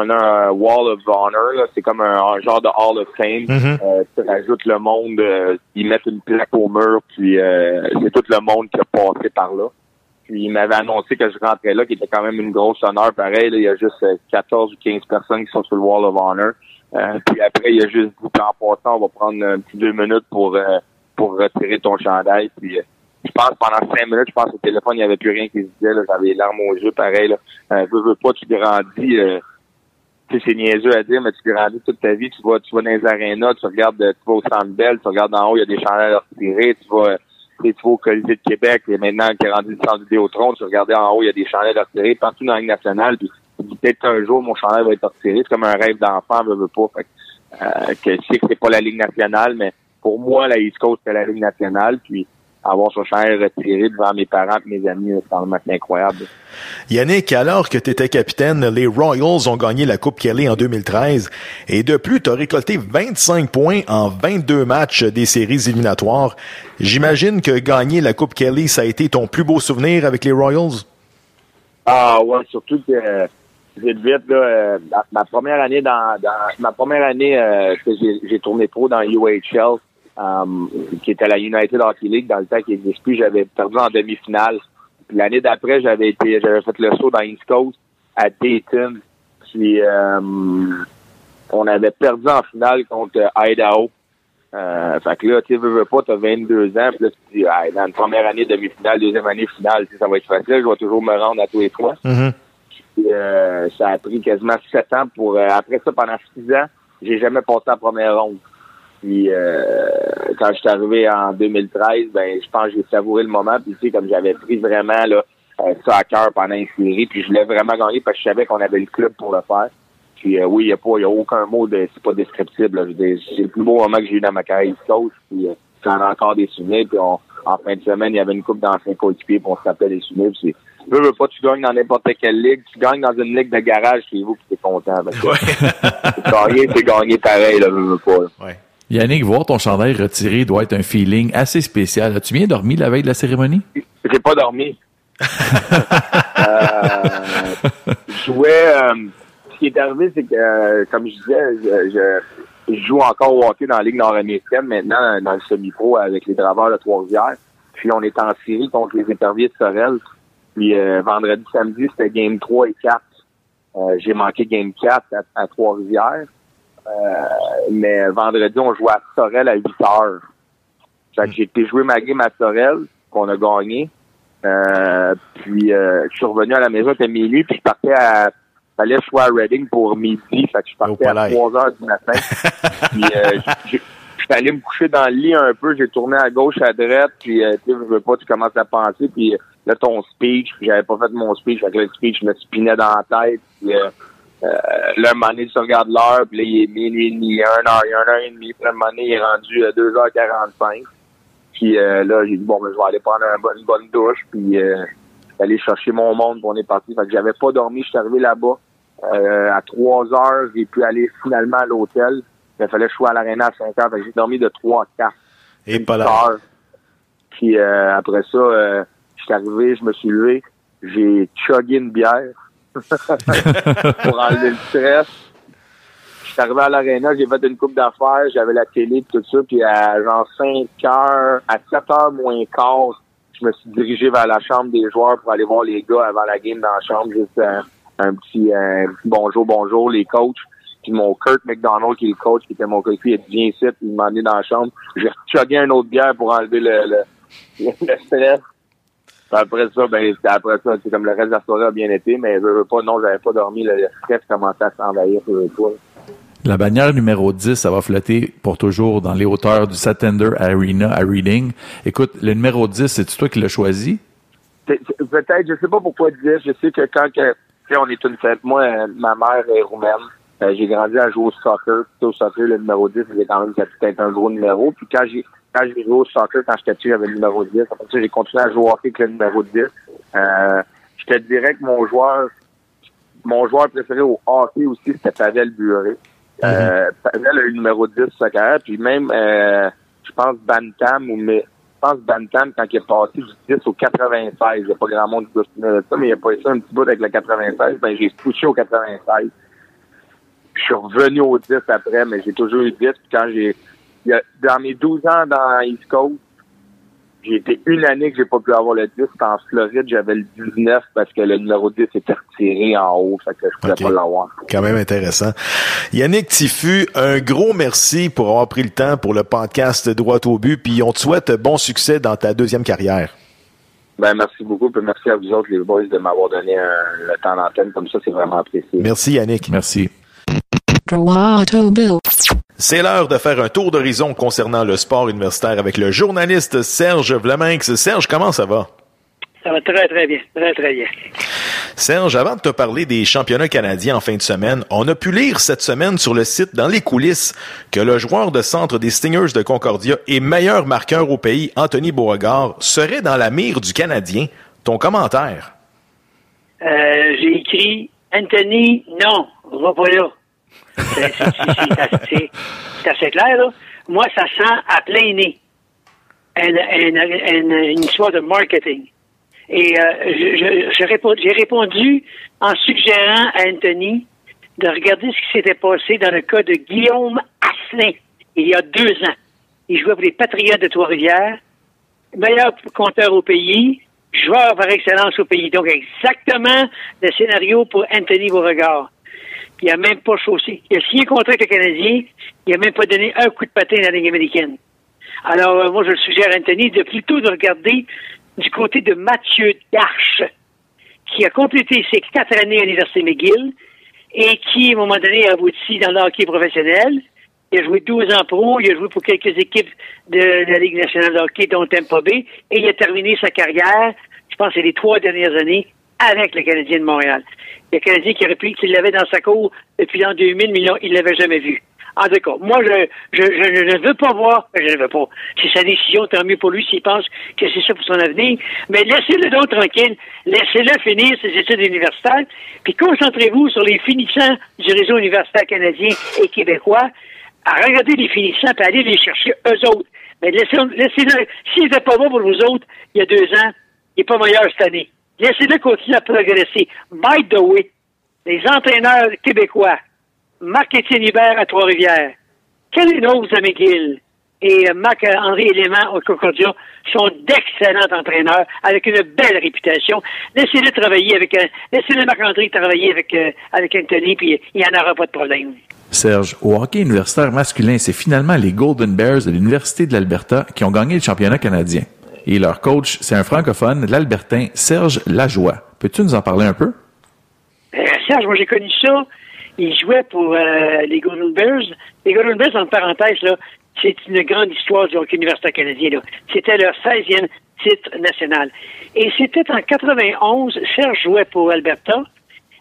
on a un Wall of Honor, là, c'est comme un, un genre de Hall of Fame. Mhm. Euh, tu rajoutes le monde, euh, ils mettent une plaque au mur, puis euh, c'est tout le monde qui a passé par là. Puis il m'avait annoncé que je rentrais là, qui était quand même une grosse honneur. Pareil, là, il y a juste euh, 14 ou 15 personnes qui sont sur le Wall of Honor. Euh, puis après, il y a juste dit qu'en passant, on va prendre un petit deux minutes pour euh, pour retirer ton chandail. Puis euh, je pense pendant cinq minutes, je pense au téléphone, il n'y avait plus rien qui se disait. J'avais les larmes aux yeux, pareil. Là. Euh, veux, veux pas, tu grandis. C'est niaiseux à dire, mais tu grandis toute ta vie. Tu vas, tu vas dans les arénas, tu regardes, euh, tu vas au Centre Bell, tu regardes en haut, il y a des chandails à retirer. Tu vas, euh, tu vas au Colisée de Québec, et maintenant qui est rendu le centre Vidéotron, tu regardais en haut, il y a des chandails à retirer partout dans la Ligue nationale. Puis peut-être qu'un jour, mon chandail va être retiré. C'est comme un rêve d'enfant, veux, veux pas. Fait euh, que je sais que c'est pas la Ligue nationale, mais pour moi, la East Coast, c'est la Ligue nationale. Puis avoir son chandail retiré devant mes parents et mes amis, c'est vraiment incroyable. Yannick, alors que tu étais capitaine, les Royals ont gagné la Coupe Kelly en 2013 et de plus, tu as récolté 25 points en 22 matchs des séries éliminatoires. J'imagine que gagner la Coupe Kelly, ça a été ton plus beau souvenir avec les Royals? Ah ouais, surtout que euh, vite vite là, euh, ma, première année dans, dans ma première année euh, que j'ai, j'ai tourné pro dans UHL, euh, qui était la United Hockey League dans le temps qui n'existe plus, j'avais perdu en demi-finale. Puis l'année d'après, j'avais été j'avais fait le saut dans East Coast à Dayton. Puis euh, on avait perdu en finale contre Idaho. Euh, fait que là, tu sais, veux, veux pas, t'as 22 ans, puis là, tu dis, ah, dans une première année demi-finale, deuxième année finale, ça va être facile, je vais toujours me rendre à tous les fois. Puis, euh, ça a pris quasiment sept ans pour. euh, après ça, pendant six ans, j'ai jamais passé la première ronde. Puis euh, quand je suis arrivé en 2013, ben je pense que j'ai savouré le moment. Puis tu sais, comme j'avais pris vraiment là, euh, ça à cœur pendant une série, puis je voulais vraiment gagner parce que je savais qu'on avait le club pour le faire. Puis euh, oui, il n'y a pas, y a aucun mot de c'est pas descriptible. là. Je veux dire, C'est le plus beau moment que j'ai eu dans ma carrière East Coast. Puis euh, j'en ai encore des souvenirs. Puis on, en fin de semaine, il y avait une coupe d'anciens coéquipiers, puis on se rappelait des souvenirs. Puis c'est veux, veux pas, tu gagnes dans n'importe quelle ligue. Tu gagnes dans une ligue de garage chez vous, puis t'es content. Parce que gagner, c'est gagner pareil, là, veux, veux pas. là. Yannick, voir ton chandail retiré doit être un feeling assez spécial. As-tu bien dormi la veille de la cérémonie? J'ai pas dormi. euh, je jouais. euh, ce qui est arrivé, c'est que, euh, comme je disais, je, je- je joue encore au hockey dans la Ligue nord-américaine maintenant, dans le semi-pro avec les Draveurs de Trois-Rivières. Puis on est en série contre les éperviers de Sorel. Puis vendredi, samedi, c'était game 3 et 4. Euh, j'ai manqué game 4 à, à Trois-Rivières. Euh, mais vendredi, on jouait à Sorel à 8 heures. Fait que j'ai été jouer ma game à Sorel, qu'on a gagné. Euh, puis euh, je suis revenu à la maison, c'était minuit, puis je partais à fallait que je sois à Reading pour midi, fait que je partais à palais. 3 heures du matin. puis euh, je suis allé me coucher dans le lit un peu, j'ai tourné à gauche, à droite, puis euh, tu sais, je veux pas, tu commences à penser, puis euh, là ton speech, j'avais pas fait mon speech, fait que le speech me spinait dans la tête, puis euh, euh, là, un moment donné, tu regardes l'heure, puis là, il est minuit et demi, un heure, il y a une heure et demie, puis là, un moment donné, il est rendu à 2h45. Puis euh, là, j'ai dit, bon, ben, je vais aller prendre un bon- une bonne douche, puis euh, aller chercher mon monde, puis on est parti. Fait que j'avais pas dormi, je suis arrivé là-bas. Euh, à 3 heures, j'ai pu aller finalement à l'hôtel. Il fallait que je sois à l'aréna à 5 heures. Fait que j'ai dormi de 3 à 4 Et pas là. Puis euh, après ça, euh, je suis arrivé, je me suis levé, j'ai chugué une bière pour enlever le stress. Je suis arrivé à l'aréna, j'ai fait une coupe d'affaires, j'avais la télé et tout ça, puis à genre 5 heures, à 7 heures moins quart, je me suis dirigé vers la chambre des joueurs pour aller voir les gars avant la game dans la chambre, juste un, un petit, petit bonjour, bonjour, les coachs. Puis mon Kurt McDonald, qui est le coach, qui était mon coach, il a dit viens ici, puis il m'a emmené dans la chambre. J'ai chugué un autre bière pour enlever le, le, le stress. Après ça, ben, après ça, c'est comme le reste de la soirée a bien été, mais je veux pas, non, j'avais pas dormi, le, stress commençait à s'envahir sur le toit. La bannière numéro 10, ça va flotter pour toujours dans les hauteurs du Satender Arena à Reading. Écoute, le numéro 10, c'est toi qui l'as choisi? Peut-être, je sais pas pourquoi dire. Je sais que quand que, on est une fête, moi, ma mère est roumaine. Euh, j'ai grandi à jouer au soccer. Puis au soccer, le numéro 10, c'est quand même peut-être un gros numéro. Puis quand j'ai quand j'ai joué au soccer, quand j'étais petit, j'avais le numéro 10. Après ça, j'ai continué à jouer au hockey avec le numéro 10. Euh, je te dirais que mon joueur mon joueur préféré au hockey aussi, c'était Pavel Buré. Euh, Pavel a eu le numéro 10 de sa carrière. Puis même, euh, je pense Bantam ou mais je pense Bantam, quand il est passé du 10 au 96, il n'y a pas grand monde qui doit se souvenir de ça, mais il a pas ça un petit bout avec le 96, ben j'ai touché au 96. Je suis revenu au 10 après, mais j'ai toujours eu 10. Puis quand j'ai. Dans mes 12 ans dans East Coast, j'ai été une année que j'ai pas pu avoir le 10. C'était en Floride, j'avais le 19 parce que le numéro 10 était retiré en haut, fait que je pouvais pas l'avoir. Quand même intéressant. Yannick Tifu, un gros merci pour avoir pris le temps pour le podcast Droit au but, puis on te souhaite bon succès dans ta deuxième carrière. Ben, merci beaucoup, puis merci à vous autres, les boys, de m'avoir donné un- le temps d'antenne comme ça, c'est vraiment apprécié. Merci Yannick. Merci. C'est l'heure de faire un tour d'horizon concernant le sport universitaire avec le journaliste Serge Vlaminx. Serge, comment ça va? Ça va très, très bien. Très, très bien. Serge, avant de te parler des championnats canadiens en fin de semaine, on a pu lire cette semaine sur le site Dans les coulisses que le joueur de centre des Stingers de Concordia et meilleur marqueur au pays, Anthony Beauregard, serait dans la mire du Canadien. Ton commentaire? Euh, j'ai écrit Anthony, non, va pas là. C'est- c'est- assez- clair, là. Moi, ça sent à plein nez une, histoire de marketing. Et euh, j'ai répondu en suggérant à Anthony de regarder ce qui s'était passé dans le cas de Guillaume Asselin il y a deux ans. Il jouait pour les Patriotes de Trois-Rivières, meilleur compteur au pays, joueur par excellence au pays. Donc, exactement le scénario pour Anthony Beauregard. Il a même pas chaussé. Il a signé un contrat avec le Canadien. Il a même pas donné un coup de patin dans la Ligue américaine. Alors, euh, moi, je suggère à Anthony de plutôt de regarder du côté de Mathieu Darche, qui a complété ses quatre années à l'Université McGill et qui, à un moment donné, a abouti dans le hockey professionnel. Il a joué 12 ans pro, il a joué pour quelques équipes de la Ligue nationale de hockey, dont Tampa Bay, et il a terminé sa carrière, je pense, c'est les trois dernières années, avec le Canadien de Montréal. Le Canadien qui aurait pu, qu'il l'avait dans sa cour depuis l'an 2000, mais il ne l'avait jamais vu. En tout cas, moi, je, je, je ne veux pas voir, je ne veux pas. C'est sa décision, tant mieux pour lui s'il pense que c'est ça pour son avenir. Mais laissez-le donc tranquille. Laissez-le finir ses études universitaires. Puis concentrez-vous sur les finissants du réseau universitaire canadien et québécois. À regarder les finissants et aller les chercher eux autres. Mais laissez-le, laissez-le. S'il n'était pas bon pour vous autres, il y a deux ans, il n'est pas meilleur cette année. Laissez-le continuer à progresser. By the way, les entraîneurs québécois, Marc-Étienne Hubert à Trois-Rivières, Kelly Knowles à McGill, et Marc-André Élément au Concordia sont d'excellents entraîneurs avec une belle réputation. Laissez-le travailler avec euh, laissez-le Marc-André travailler avec euh, avec Anthony puis il n'y en aura pas de problème. Serge, au hockey universitaire masculin, c'est finalement les Golden Bears de l'Université de l'Alberta qui ont gagné le championnat canadien. Et leur coach, c'est un francophone, l'Albertain Serge Lajoie. Peux-tu nous en parler un peu? Euh, Serge, moi j'ai connu ça. Il jouait pour euh, les Golden Bears. Les Golden Bears, en parenthèse, là, c'est une grande histoire du hockey universitaire canadien. C'était leur 16e titre national. Et c'était en 91, Serge jouait pour Alberta.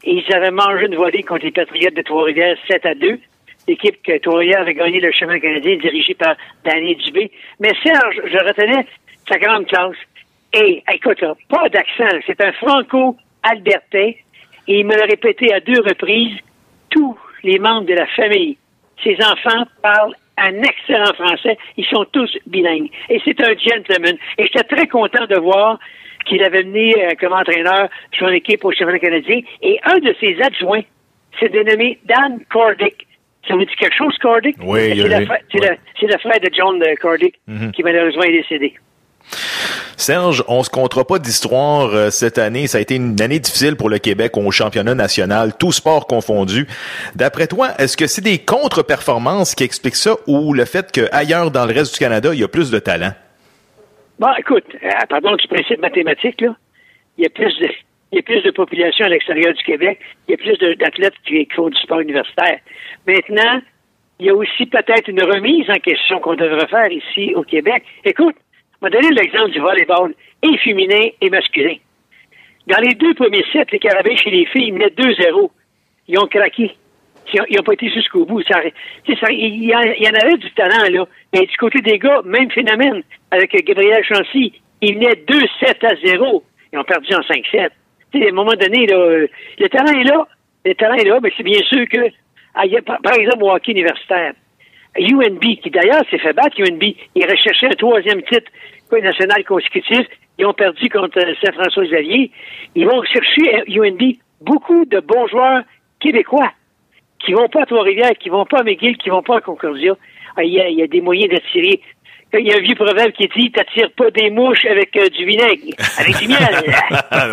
Et ils avaient mangé une volée contre les Patriotes de Trois-Rivières 7 à 2. L'équipe que Trois-Rivières avait gagné le chemin canadien dirigée par Danny Dubé. Mais Serge, je retenais sa grande classe. Et écoute, là, pas d'accent. C'est un franco-albertain. Et il me l'a répété à deux reprises. Tous les membres de la famille, ses enfants parlent un excellent français. Ils sont tous bilingues. Et c'est un gentleman. Et j'étais très content de voir qu'il avait mené euh, comme entraîneur son équipe au championnat canadien. Et un de ses adjoints s'est dénommé Dan Cordick. Ça vous dit quelque chose, Cordick? Oui, c'est, oui, le, oui. frère- c'est le- c'est le frère de John euh, Cordick Mhm. qui malheureusement est décédé. Serge, on se comptera pas d'histoire euh, cette année. Ça a été une année difficile pour le Québec au championnat national, tout sport confondu. D'après toi, est-ce que c'est des contre-performances qui expliquent ça ou le fait qu'ailleurs dans le reste du Canada, il y a plus de talent? Bon, écoute, euh, pardon du principe mathématique, là, il y a plus de, il y a plus de population à l'extérieur du Québec, il y a plus d'athlètes qui font du sport universitaire. Maintenant, il y a aussi peut-être une remise en question qu'on devrait faire ici au Québec. Écoute, on va donner l'exemple du volleyball, et féminin et masculin. Dans les deux premiers sets, les Carabins chez les filles, ils menaient 2-0. Ils ont craqué. Ils n'ont pas été jusqu'au bout. Il, y en, avait du talent, là. Mais du côté des gars, même phénomène. Avec Gabriel Chancy, ils venaient 2-7 à 0. Ils ont perdu en 5-7. Tu sais, à un moment donné, là, euh, le talent est là. Le talent est là, mais c'est bien sûr que, ah, par exemple, au hockey universitaire, UNB, qui d'ailleurs s'est fait battre, UNB, ils recherchaient un troisième titre national consécutif. Ils ont perdu contre euh, Saint-François-Xavier. Ils vont chercher à UNB beaucoup de bons joueurs québécois qui vont pas à Trois-Rivières, qui vont pas à McGill, qui vont pas à Concordia. Ah, Il y a, il y a des moyens d'attirer. Il y a un vieux proverbe qui dit T'attires pas des mouches avec euh, du vinaigre, avec du miel.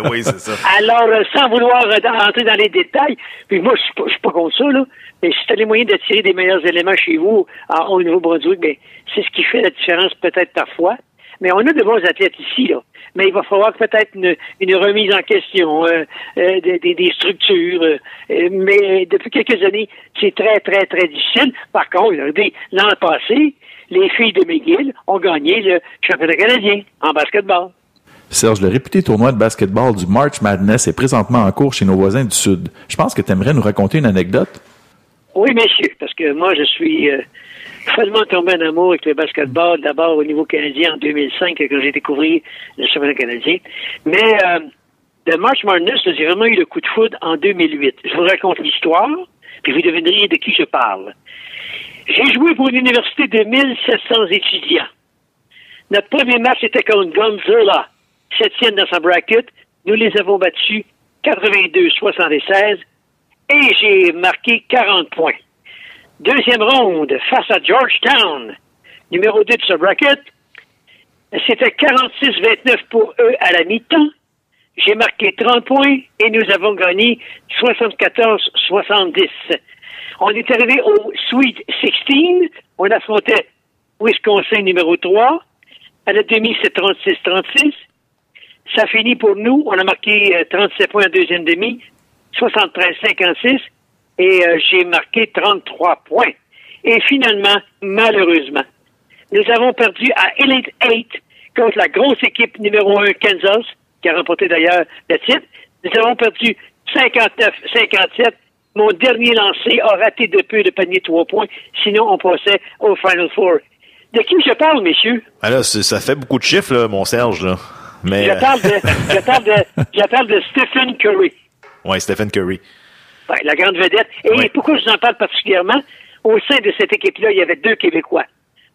oui, c'est ça. Alors, euh, sans vouloir euh, dans- entrer dans les détails, puis moi, je suis pas, pas contre ça, là, mais si tu as les moyens d'attirer des meilleurs éléments chez vous, en, au Nouveau-Brunswick, ben, c'est ce qui fait la différence peut-être parfois. Mais on a de bons athlètes ici, là. Mais il va falloir peut-être une, une remise en question euh, euh, des, des- des structures. euh, mais depuis quelques années, c'est très, très, très difficile. Par contre, regardez, l'an passé, les filles de McGill ont gagné le championnat canadien en basketball. Serge, le réputé tournoi de basketball du March Madness est présentement en cours chez nos voisins du Sud. Je pense que tu aimerais nous raconter une anecdote. Oui, messieurs, parce que moi, je suis euh, follement tombé en amour avec le basketball, d'abord au niveau canadien en 2005, quand j'ai découvert le championnat canadien. Mais euh, de March Madness, j'ai vraiment eu le coup de foudre en 2008. Je vous raconte l'histoire, puis vous devinerez de qui je parle. J'ai joué pour une université de 1700 étudiants. Notre premier match était contre Gonzala, septième dans sa bracket. Nous les avons battus 82-76 et j'ai marqué 40 points. Deuxième ronde face à Georgetown, numéro 2 de ce bracket. C'était 46-29 pour eux à la mi-temps. J'ai marqué 30 points et nous avons gagné 74-70. On est arrivé au Sweet 16. On affrontait Wisconsin numéro 3. À la demi, c'est 36-36. Ça finit pour nous. On a marqué euh, 37 points en deuxième demi, 73-56. Et euh, j'ai marqué 33 points. Et finalement, malheureusement, nous avons perdu à Elite 8 contre la grosse équipe numéro 1 Kansas, qui a remporté d'ailleurs le titre. Nous avons perdu 59-57. Mon dernier lancé a raté de peu de panier trois points. Sinon, on passait au Final Four. De qui je parle, messieurs? Ah là, c'est- ça fait beaucoup de chiffres, là, mon Serge. Là. Mais, Je parle de, je parle de, je parle de Stephen Curry. ouais, Stephen Curry. Ouais, la grande vedette. Et pourquoi je vous en parle particulièrement? Au sein de cette équipe-là, il y avait deux Québécois.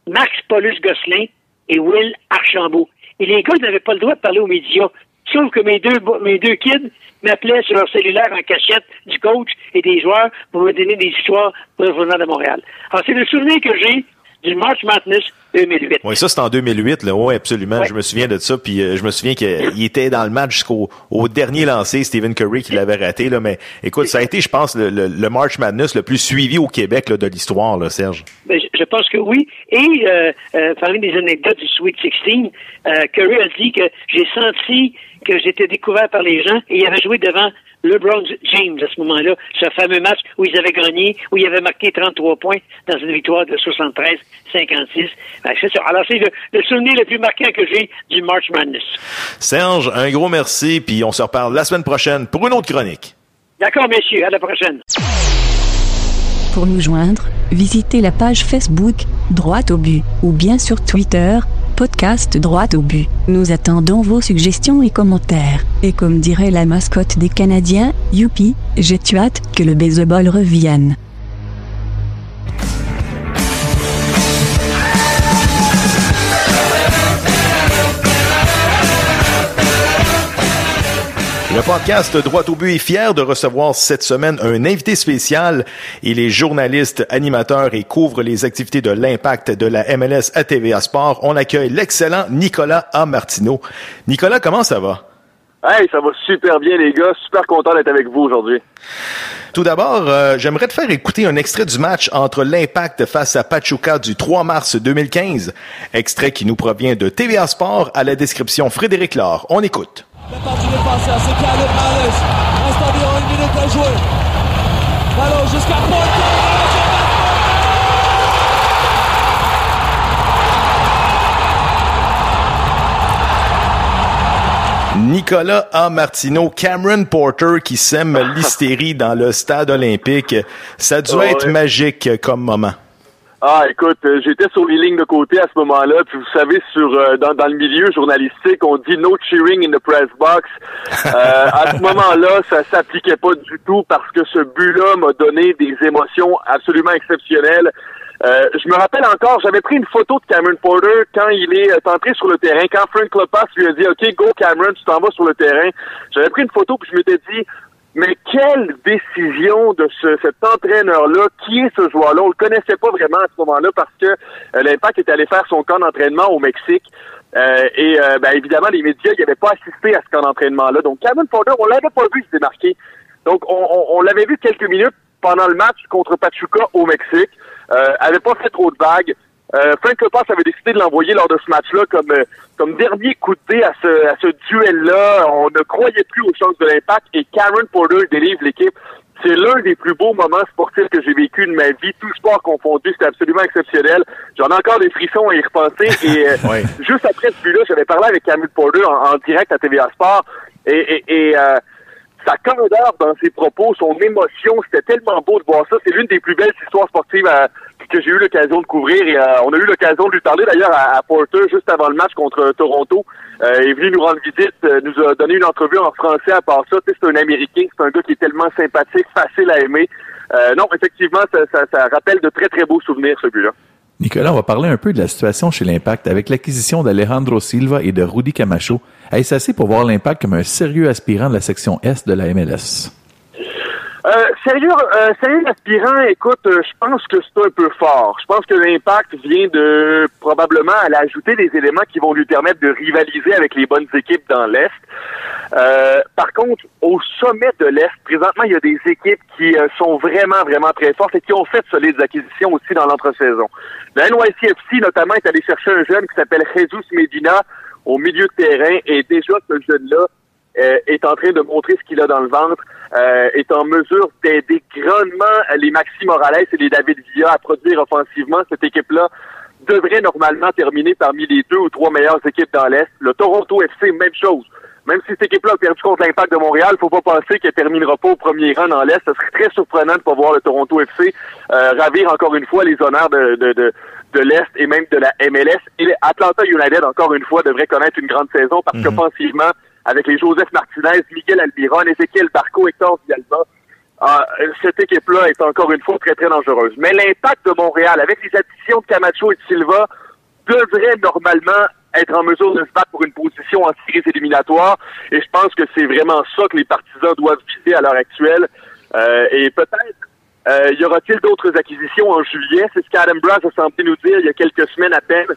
Max Paulus Gosselin et Will Archambault. Et les gars n'avaient pas le droit de parler aux médias. Sauf que mes deux, mes deux kids m'appelaient sur leur cellulaire en cachette du coach et des joueurs pour me donner des histoires pour le journal de Montréal. Alors, c'est le souvenir que j'ai du March Madness 2008. Oui, ça, c'est en 2008, là. Oui, absolument. Je me souviens de ça. Puis euh, je me souviens qu'il était dans le match jusqu'au au dernier lancé, Stephen Curry, qui l'avait raté, là. Mais écoute, ça a été, je pense, le, le, le March Madness le plus suivi au Québec là, de l'histoire, là, Serge. Ben, je, je pense que oui. Et euh, euh, parmi des anecdotes du Sweet 16, euh, Curry a dit que j'ai senti que j'étais découvert par les gens et il avait joué devant LeBron James à ce moment-là, ce fameux match où ils avaient gagné, où il avait marqué 33 points dans une victoire de 73-56. Ben, c'est ça. Alors, c'est le, le souvenir le plus marquant que j'ai du March Madness. Serge, un gros merci, puis on se reparle la semaine prochaine pour une autre chronique. D'accord, messieurs. À la prochaine. Pour nous joindre, visitez la page Facebook Droite au but ou bien sur Twitter podcast Droite au but. Nous attendons vos suggestions et commentaires. Et comme dirait la mascotte des Canadiens, youpi, j'ai hâte que le baseball revienne. Le podcast Droit au but est fier de recevoir cette semaine un invité spécial. Il est journaliste, animateur et couvre les activités de l'impact de la MLS à TVA Sport. On accueille l'excellent Nicolas A. Martineau. Nicolas, comment ça va? Hey, ça va super bien les gars, super content d'être avec vous aujourd'hui. Tout d'abord, euh, j'aimerais te faire écouter un extrait du match entre l'Impact face à Pachuca du 3 mars 2015. Extrait qui nous provient de TVA Sport à la description Frédéric Laure. On écoute. La partie défenseur, c'est Caleb Harris. Reste environ une minute à jouer. Ballon jusqu'à Porto. Nicolas A. Martineau, Cameron Porter qui sème l'hystérie dans le stade olympique. Ça a dû Ah être ouais. magique comme moment. Ah, écoute, euh, j'étais sur les lignes de côté à ce moment-là, puis vous savez, sur euh, dans, dans le milieu journalistique, on dit no cheering in the press box. Euh, à ce moment-là, ça s'appliquait pas du tout parce que ce but-là m'a donné des émotions absolument exceptionnelles. Euh, je me rappelle encore, j'avais pris une photo de Cameron Porter quand il est euh, entré sur le terrain, quand Frank Lopas lui a dit OK, go Cameron, tu t'en vas sur le terrain. J'avais pris une photo puis je m'étais dit mais quelle décision de ce, cet entraîneur-là, qui est ce joueur-là? On le connaissait pas vraiment à ce moment-là parce que euh, l'Impact est allé faire son camp d'entraînement au Mexique. Euh, et euh, ben, évidemment, les médias n'avaient pas assisté à ce camp d'entraînement-là. Donc, Cameron Porter, on l'avait pas vu se démarquer. Donc, on, on, on l'avait vu quelques minutes pendant le match contre Pachuca au Mexique. Euh, avait pas fait trop de vagues. Euh, Frank Lopas avait décidé de l'envoyer lors de ce match-là comme euh, comme dernier coup de dé à ce, à ce duel-là. On ne croyait plus aux chances de l'impact et Cameron Porter délivre l'équipe. C'est l'un des plus beaux moments sportifs que j'ai vécu de ma vie, tout sport confondu. C'était absolument exceptionnel. J'en ai encore des frissons à y repenser. Et euh, Ouais. juste après ce but-là, j'avais parlé avec Cameron Porter en, en direct à TVA Sport. Et, et, et, euh, sa candeur dans ses propos, son émotion, c'était tellement beau de voir ça. C'est l'une des plus belles histoires sportives euh, que j'ai eu l'occasion de couvrir. Et euh, on a eu l'occasion de lui parler d'ailleurs à, à Porter juste avant le match contre Toronto. Euh, il est venu nous rendre visite, euh, nous a donné une entrevue en français à part ça. Tu sais, C'est un Américain, c'est un gars qui est tellement sympathique, facile à aimer. Euh, non, effectivement, ça, ça, ça rappelle de très très beaux souvenirs ce but-là. Nicolas, on va parler un peu de la situation chez l'Impact avec l'acquisition d'Alejandro Silva et de Rudy Camacho. Est-ce assez pour voir l'Impact comme un sérieux aspirant de la section Est de la MLS? Euh, sérieux, euh, sérieux aspirant, écoute, euh, je pense que c'est un peu fort. Je pense que l'impact vient de probablement aller ajouter des éléments qui vont lui permettre de rivaliser avec les bonnes équipes dans l'Est. Euh, par contre, au sommet de l'Est, présentement, il y a des équipes qui euh, sont vraiment, vraiment très fortes et qui ont fait de solides acquisitions aussi dans l'entre-saison. Le NYCFC, notamment, est allé chercher un jeune qui s'appelle Jesus Medina au milieu de terrain et déjà ce jeune-là euh, est en train de montrer ce qu'il a dans le ventre, euh, est en mesure d'aider grandement les Maxi Morales et les David Villa à produire offensivement. Cette équipe-là devrait normalement terminer parmi les deux ou trois meilleures équipes dans l'Est. Le Toronto FC, même chose. Même si cette équipe-là a perdu contre l'Impact de Montréal, faut pas penser qu'elle terminera pas au premier rang dans l'Est. Ce serait très surprenant de pas voir le Toronto FC euh, ravir encore une fois les honneurs de, de, de, de l'Est et même de la MLS. Et Atlanta United, encore une fois, devrait connaître une grande saison parce qu'offensivement, avec les Joseph Martinez, Miguel Almiron, Ezequiel Barco, Hector Villalba, ah, cette équipe-là est encore une fois très, très dangereuse. Mais l'impact de Montréal, avec les additions de Camacho et de Silva, devrait normalement être en mesure de se battre pour une position en séries éliminatoires. Et je pense que c'est vraiment ça que les partisans doivent viser à l'heure actuelle. Euh, et peut-être Euh, y aura-t-il d'autres acquisitions en juillet? C'est ce qu'Adam Brass a semblé nous dire il y a quelques semaines à peine.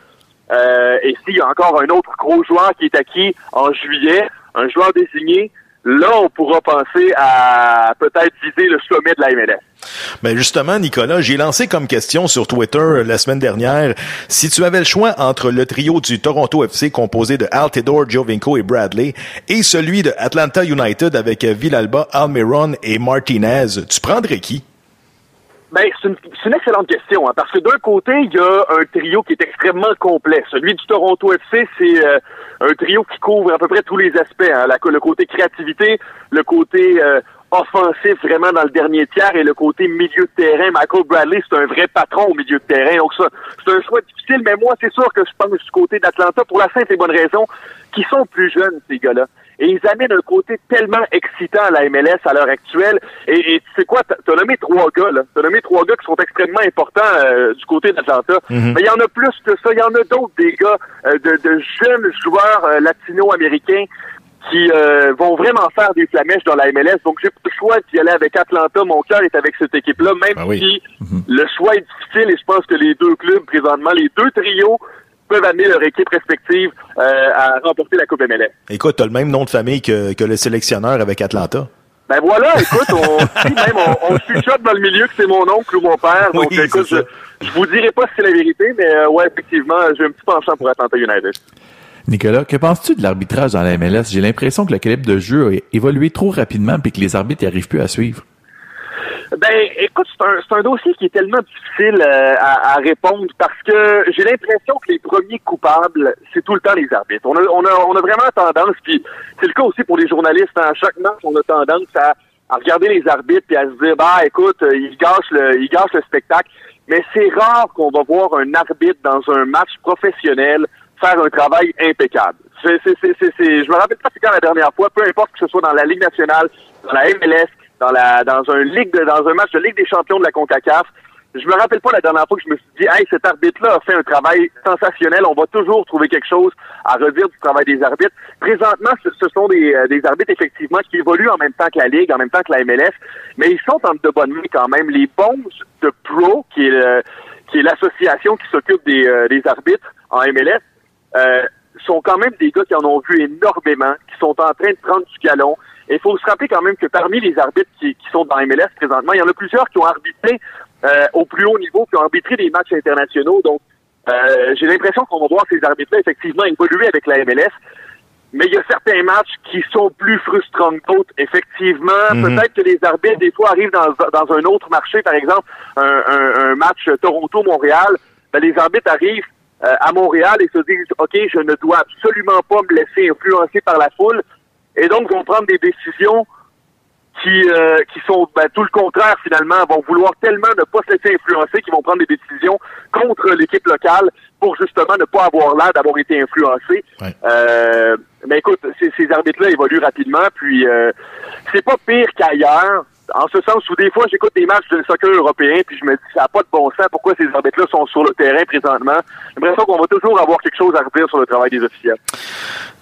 Euh, et s'il y a encore un autre gros joueur qui est acquis en juillet, un joueur désigné, là, on pourra penser à peut-être viser le sommet de la MLS. Ben justement, Nicolas, j'ai lancé comme question sur Twitter euh, la semaine dernière si tu avais le choix entre le trio du Toronto FC composé de Altidore, Giovinco et Bradley et celui de Atlanta United avec euh, Villalba, Almiron et Martinez, tu prendrais qui? Ben, c'est une, une excellente question, hein, parce que d'un côté, il y a un trio qui est extrêmement complet. Celui du Toronto FC, c'est euh, un trio qui couvre à peu près tous les aspects. Hein, le côté créativité, le côté euh, offensif vraiment dans le dernier tiers et le côté milieu de terrain. Michael Bradley, c'est un vrai patron au milieu de terrain. Donc ça, c'est un choix difficile, mais moi, c'est sûr que je pense du côté d'Atlanta pour la simple et bonne raison qu'ils sont plus jeunes, ces gars-là. Et ils amènent un côté tellement excitant à la MLS à l'heure actuelle. Et, et tu sais quoi, t'as nommé trois gars, là. T'as nommé trois gars qui sont extrêmement importants euh, du côté d'Atlanta. Mhm. Mais il y en a plus que ça. Il y en a d'autres, des gars, euh, de, de jeunes joueurs euh, latino-américains qui euh, vont vraiment faire des flamèches dans la MLS. Donc, j'ai pas le choix d'y aller avec Atlanta. Mon cœur est avec cette équipe-là, même si le choix est difficile. Et je pense que les deux clubs, présentement, les deux trios, peuvent amener leur équipe respective euh, à remporter la Coupe MLS. Écoute, t'as le même nom de famille que, que le sélectionneur avec Atlanta. Ben voilà, écoute, on dit même, on, on chuchote dans le milieu que c'est mon oncle ou mon père. Donc, Oui, écoute, je, je vous dirai pas si c'est la vérité, mais euh, ouais, effectivement, j'ai un petit penchant pour Atlanta United. Nicolas, que penses-tu de l'arbitrage dans la MLS? J'ai l'impression que le calibre de jeu a évolué trop rapidement et que les arbitres n'y arrivent plus à suivre. Ben, écoute, c'est un, un dossier qui est tellement difficile euh, à, à répondre parce que j'ai l'impression que les premiers coupables, c'est tout le temps les arbitres. On a, on a, on a vraiment tendance, puis c'est le cas aussi pour les journalistes. hein, à chaque match, on a tendance à, à regarder les arbitres puis à se dire, bah, écoute, euh, ils gâchent le, ils gâchent le spectacle. Mais c'est rare qu'on va voir un arbitre dans un match professionnel faire un travail impeccable. C'est, c'est- je me rappelle pas c'est quand la dernière fois, peu importe que ce soit dans la Ligue nationale, dans la MLS, dans la dans un ligue de, dans un match de Ligue des champions de la CONCACAF. Je me rappelle pas la dernière fois que je me suis dit Hey, cet arbitre-là a fait un travail sensationnel, on va toujours trouver quelque chose à redire du travail des arbitres. Présentement, ce, sont des, euh, des arbitres effectivement qui évoluent en même temps que la Ligue, en même temps que la MLS, mais ils sont en de bonnes mains quand même. Les bons de Pro, qui est le- qui est l'association qui s'occupe des, euh, des arbitres en MLS, euh, sont quand même des gars qui en ont vu énormément, qui sont en train de prendre du galon. Et il faut se rappeler quand même que parmi les arbitres qui, qui sont dans MLS présentement, il y en a plusieurs qui ont arbitré euh, au plus haut niveau, qui ont arbitré des matchs internationaux. Donc, euh, j'ai l'impression qu'on va voir ces arbitres-là effectivement évoluer avec la MLS. Mais il y a certains matchs qui sont plus frustrants que d'autres, effectivement. Mhm. Peut-être que les arbitres, des fois, arrivent dans, dans un autre marché, par exemple, un, un- un match Toronto-Montréal. Ben, les arbitres arrivent euh, à Montréal et se disent, OK, je ne dois absolument pas me laisser influencer par la foule. Et donc, vont prendre des décisions qui, euh, qui sont ben, tout le contraire finalement, vont vouloir tellement ne pas se laisser influencer qu'ils vont prendre des décisions contre l'équipe locale pour justement ne pas avoir l'air d'avoir été influencé. Euh, mais écoute, ces, ces arbitres-là évoluent rapidement, puis euh, c'est pas pire qu'ailleurs. En ce sens où des fois j'écoute des matchs de soccer européen puis je me dis ça n'a pas de bon sens pourquoi ces arbitres-là sont sur le terrain présentement? J'ai l'impression qu'on va toujours avoir quelque chose à redire sur le travail des officiels.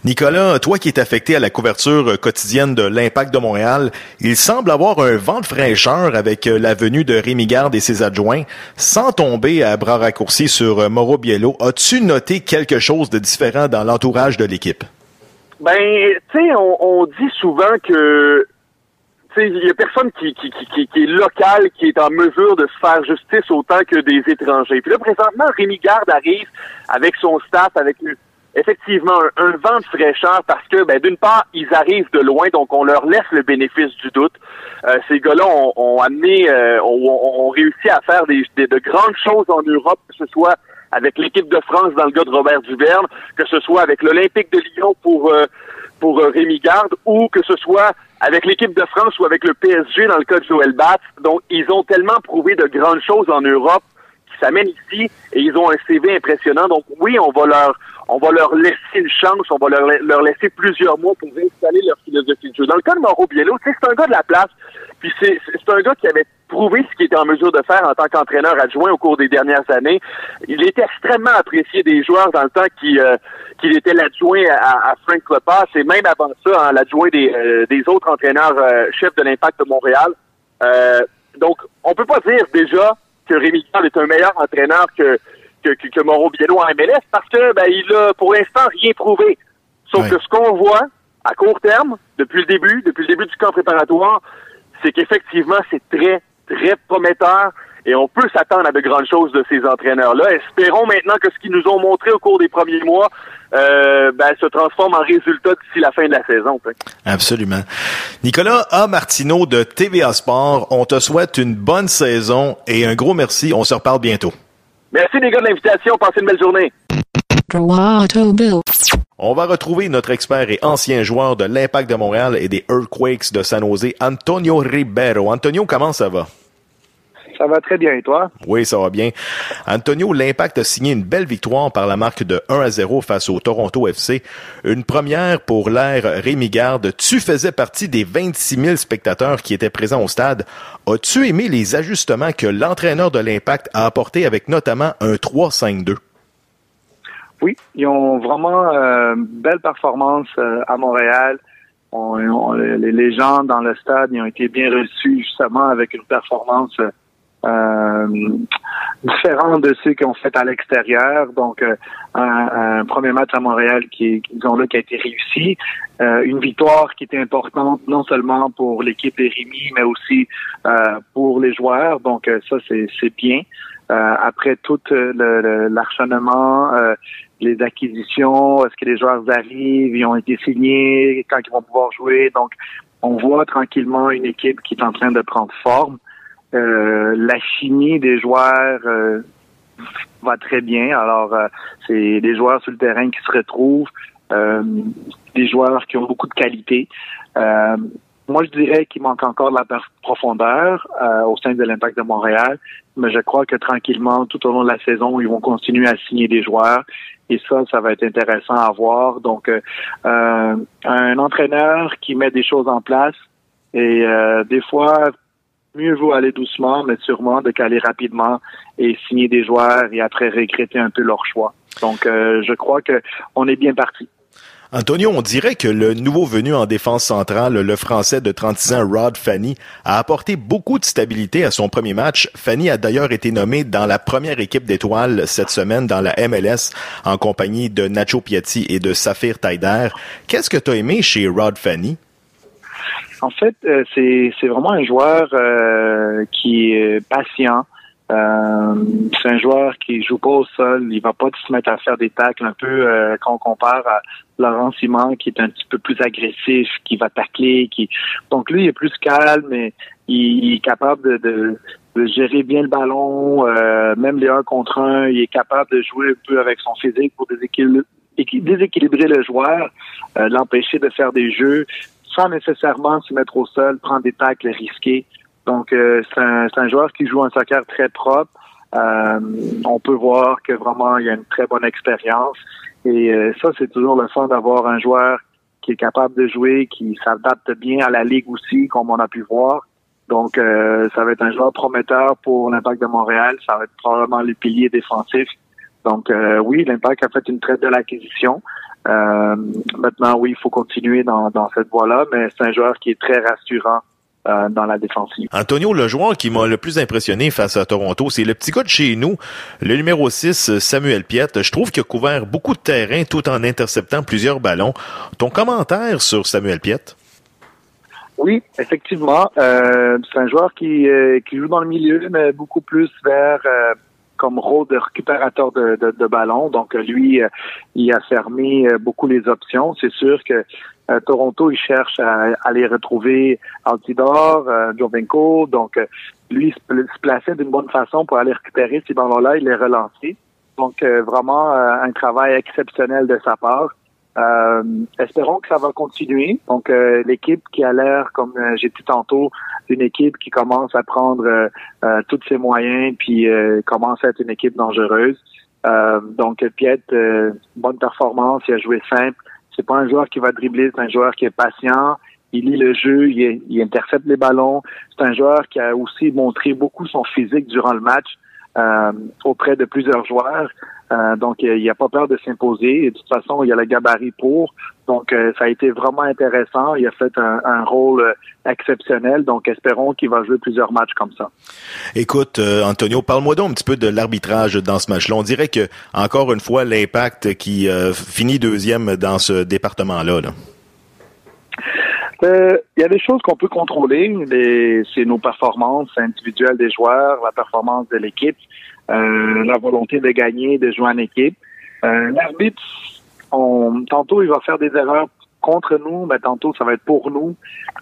Nicolas, toi qui es affecté à la couverture euh, quotidienne de l'Impact de Montréal, il semble avoir un vent de fraîcheur avec euh, la venue de Rémi Garde et ses adjoints. Sans tomber à bras raccourcis sur euh, Mauro Biello, as-tu noté quelque chose de différent dans l'entourage de l'équipe? Ben, tu sais, on, on dit souvent que il y a personne qui, qui, qui, qui, est local, qui est en mesure de se faire justice autant que des étrangers. Puis là, présentement, Rémi Garde arrive avec son staff, avec effectivement un, un vent de fraîcheur parce que, ben, d'une part, ils arrivent de loin, donc on leur laisse le bénéfice du doute. Euh, ces gars-là ont, ont amené, euh, ont, ont- réussi à faire des, des- de grandes choses en Europe, que ce soit avec l'équipe de France dans le cas de Robert Duverne, que ce soit avec l'Olympique de Lyon pour euh, pour euh, Rémi Garde, ou que ce soit avec l'équipe de France ou avec le PSG dans le cas de Joël Batz. Donc, ils ont tellement prouvé de grandes choses en Europe qui s'amènent ici et ils ont un CV impressionnant. Donc, oui, on va leur on va leur laisser une chance, on va leur, leur laisser plusieurs mois pour installer leur philosophie de jeu. Dans le cas de Mauro Biello, c'est un gars de la place, puis c'est un gars qui avait prouvé ce qu'il était en mesure de faire en tant qu'entraîneur adjoint au cours des dernières années. Il était extrêmement apprécié des joueurs dans le temps qui euh, qu'il était l'adjoint à, à Frank Lepas et même avant ça, hein, l'adjoint des, euh, des autres entraîneurs euh, chefs de l'Impact de Montréal. Euh, donc, on peut pas dire déjà que Rémi Garde est un meilleur entraîneur que, que, que, que Mauro Biello en MLS parce que ben, il a pour l'instant rien prouvé. Sauf que ce qu'on voit à court terme, depuis le début, depuis le début du camp préparatoire, c'est qu'effectivement, c'est très, très prometteur et on peut s'attendre à de grandes choses de ces entraîneurs-là. Espérons maintenant que ce qu'ils nous ont montré au cours des premiers mois euh, ben, se transforme en résultat d'ici la fin de la saison. Absolument. Nicolas A. Martineau de TVA Sport, on te souhaite une bonne saison et un gros merci. On se reparle bientôt. Merci les gars de l'invitation. Passez une belle journée. On va retrouver notre expert et ancien joueur de l'Impact de Montréal et des Earthquakes de San Jose, Antonio Ribeiro. Antonio, comment ça va? Ça va très bien, et toi? Oui, ça va bien. Antonio, l'Impact a signé une belle victoire par la marque de 1 à 0 face au Toronto FC. Une première pour l'ère Rémi Garde. Tu faisais partie des 26 000 spectateurs qui étaient présents au stade. As-tu aimé les ajustements que l'entraîneur de l'Impact a apportés avec notamment un 3-5-2? Oui, ils ont vraiment euh, belle performance euh, à Montréal. On, on, les, gens dans le stade ils ont été bien reçus justement avec une performance euh, différent de ceux qui ont fait à l'extérieur. Donc, euh, un, premier match à Montréal qui, disons là, qui a été réussi. Euh, une victoire qui était importante non seulement pour l'équipe des Rémi, mais aussi euh, pour les joueurs. Donc, euh, ça, c'est bien. après tout l'acharnement, les acquisitions, est-ce que les joueurs arrivent, ils ont été signés, quand ils vont pouvoir jouer. Donc, on voit tranquillement une équipe qui est en train de prendre forme. Euh, la chimie des joueurs euh, va très bien. Alors, euh, c'est des joueurs sur le terrain qui se retrouvent, des joueurs qui ont beaucoup de qualité. moi, je dirais qu'il manque encore de la profondeur au sein de l'Impact de Montréal, mais je crois que tranquillement, tout au long de la saison, ils vont continuer à signer des joueurs. Et ça, ça va être intéressant à voir. Donc, un entraîneur qui met des choses en place et des fois mieux vaut aller doucement, mais sûrement de caler rapidement et signer des joueurs et après regretter un peu leur choix. Donc, euh, je crois que on est bien parti. Antonio, on dirait que le nouveau venu en défense centrale, le Français de 36 ans, Rod Fanny, a apporté beaucoup de stabilité à son premier match. Fanny a d'ailleurs été nommé dans la première équipe d'étoiles cette semaine dans la MLS en compagnie de Nacho Piatti et de Saphir Taider. Qu'est-ce que tu as aimé chez Rod Fanny? En fait, euh, c'est c'est vraiment un joueur euh, qui est patient. Euh, c'est un joueur qui joue pas au sol. Il va pas se mettre à faire des tacles un peu quand on compare à Laurent Simon qui est un petit peu plus agressif, qui va tacler, qui donc lui il est plus calme, mais il, est capable de, de, gérer bien le ballon, même les un contre un, il est capable de jouer un peu avec son physique pour déséquilibrer, déséquilibrer le joueur, l'empêcher de faire des jeux sans nécessairement se mettre au sol, prendre des tacles risqués. Donc, euh, c'est un, un, joueur qui joue un soccer très propre. Euh, on peut voir que vraiment, il y a une très bonne expérience. Et euh, ça, c'est toujours le fun d'avoir un joueur qui est capable de jouer, qui s'adapte bien à la ligue aussi, comme on a pu voir. Donc, ça va être un joueur prometteur pour l'Impact de Montréal. Ça va être probablement le pilier défensif. Donc, oui, l'Impact a fait une très belle acquisition. Euh, maintenant, oui, il faut continuer dans, dans cette voie-là, mais c'est un joueur qui est très rassurant euh, dans la défensive. Antonio, le joueur qui m'a le plus impressionné face à Toronto, c'est le petit gars de chez nous, le numéro 6, Samuel Piette. Je trouve qu'il a couvert beaucoup de terrain tout en interceptant plusieurs ballons. Ton commentaire sur Samuel Piette? Oui, effectivement. Euh, c'est un joueur qui, euh, qui joue dans le milieu, mais beaucoup plus vers euh, comme rôle de récupérateur de, de, de ballon. Donc, lui, euh, il a fermé euh, beaucoup les options. C'est sûr que euh, Toronto, il cherche à, aller retrouver Altidor, Jovenko. Donc, lui, se, se plaçait d'une bonne façon pour aller récupérer ces ballons-là et les relancer. Donc, vraiment, un travail exceptionnel de sa part. Euh, espérons que ça va continuer. Donc, euh, l'équipe qui a l'air, comme euh, j'ai dit tantôt, une équipe qui commence à prendre euh, tous ses moyens, puis commence à être une équipe dangereuse. donc, Piet, bonne performance, il a joué simple. C'est pas un joueur qui va dribbler, c'est un joueur qui est patient. Il lit le jeu, il intercepte les ballons. C'est un joueur qui a aussi montré beaucoup son physique durant le match. Euh, auprès de plusieurs joueurs. Euh, donc, il n'y a pas peur de s'imposer. De toute façon, il y a le gabarit pour. Donc, euh, ça a été vraiment intéressant. Il a fait un, rôle euh, exceptionnel. Donc, espérons qu'il va jouer plusieurs matchs comme ça. Écoute, euh, Antonio, parle-moi donc un petit peu de l'arbitrage dans ce match-là. On dirait que, encore une fois, l'impact qui euh, finit deuxième dans ce département-là. là. Il y a des choses qu'on peut contrôler. C'est nos performances individuelles des joueurs, la performance de l'équipe, euh, la volonté de gagner, de jouer en équipe. Euh, L'arbitre, tantôt, il va faire des erreurs contre nous, mais tantôt, ça va être pour nous.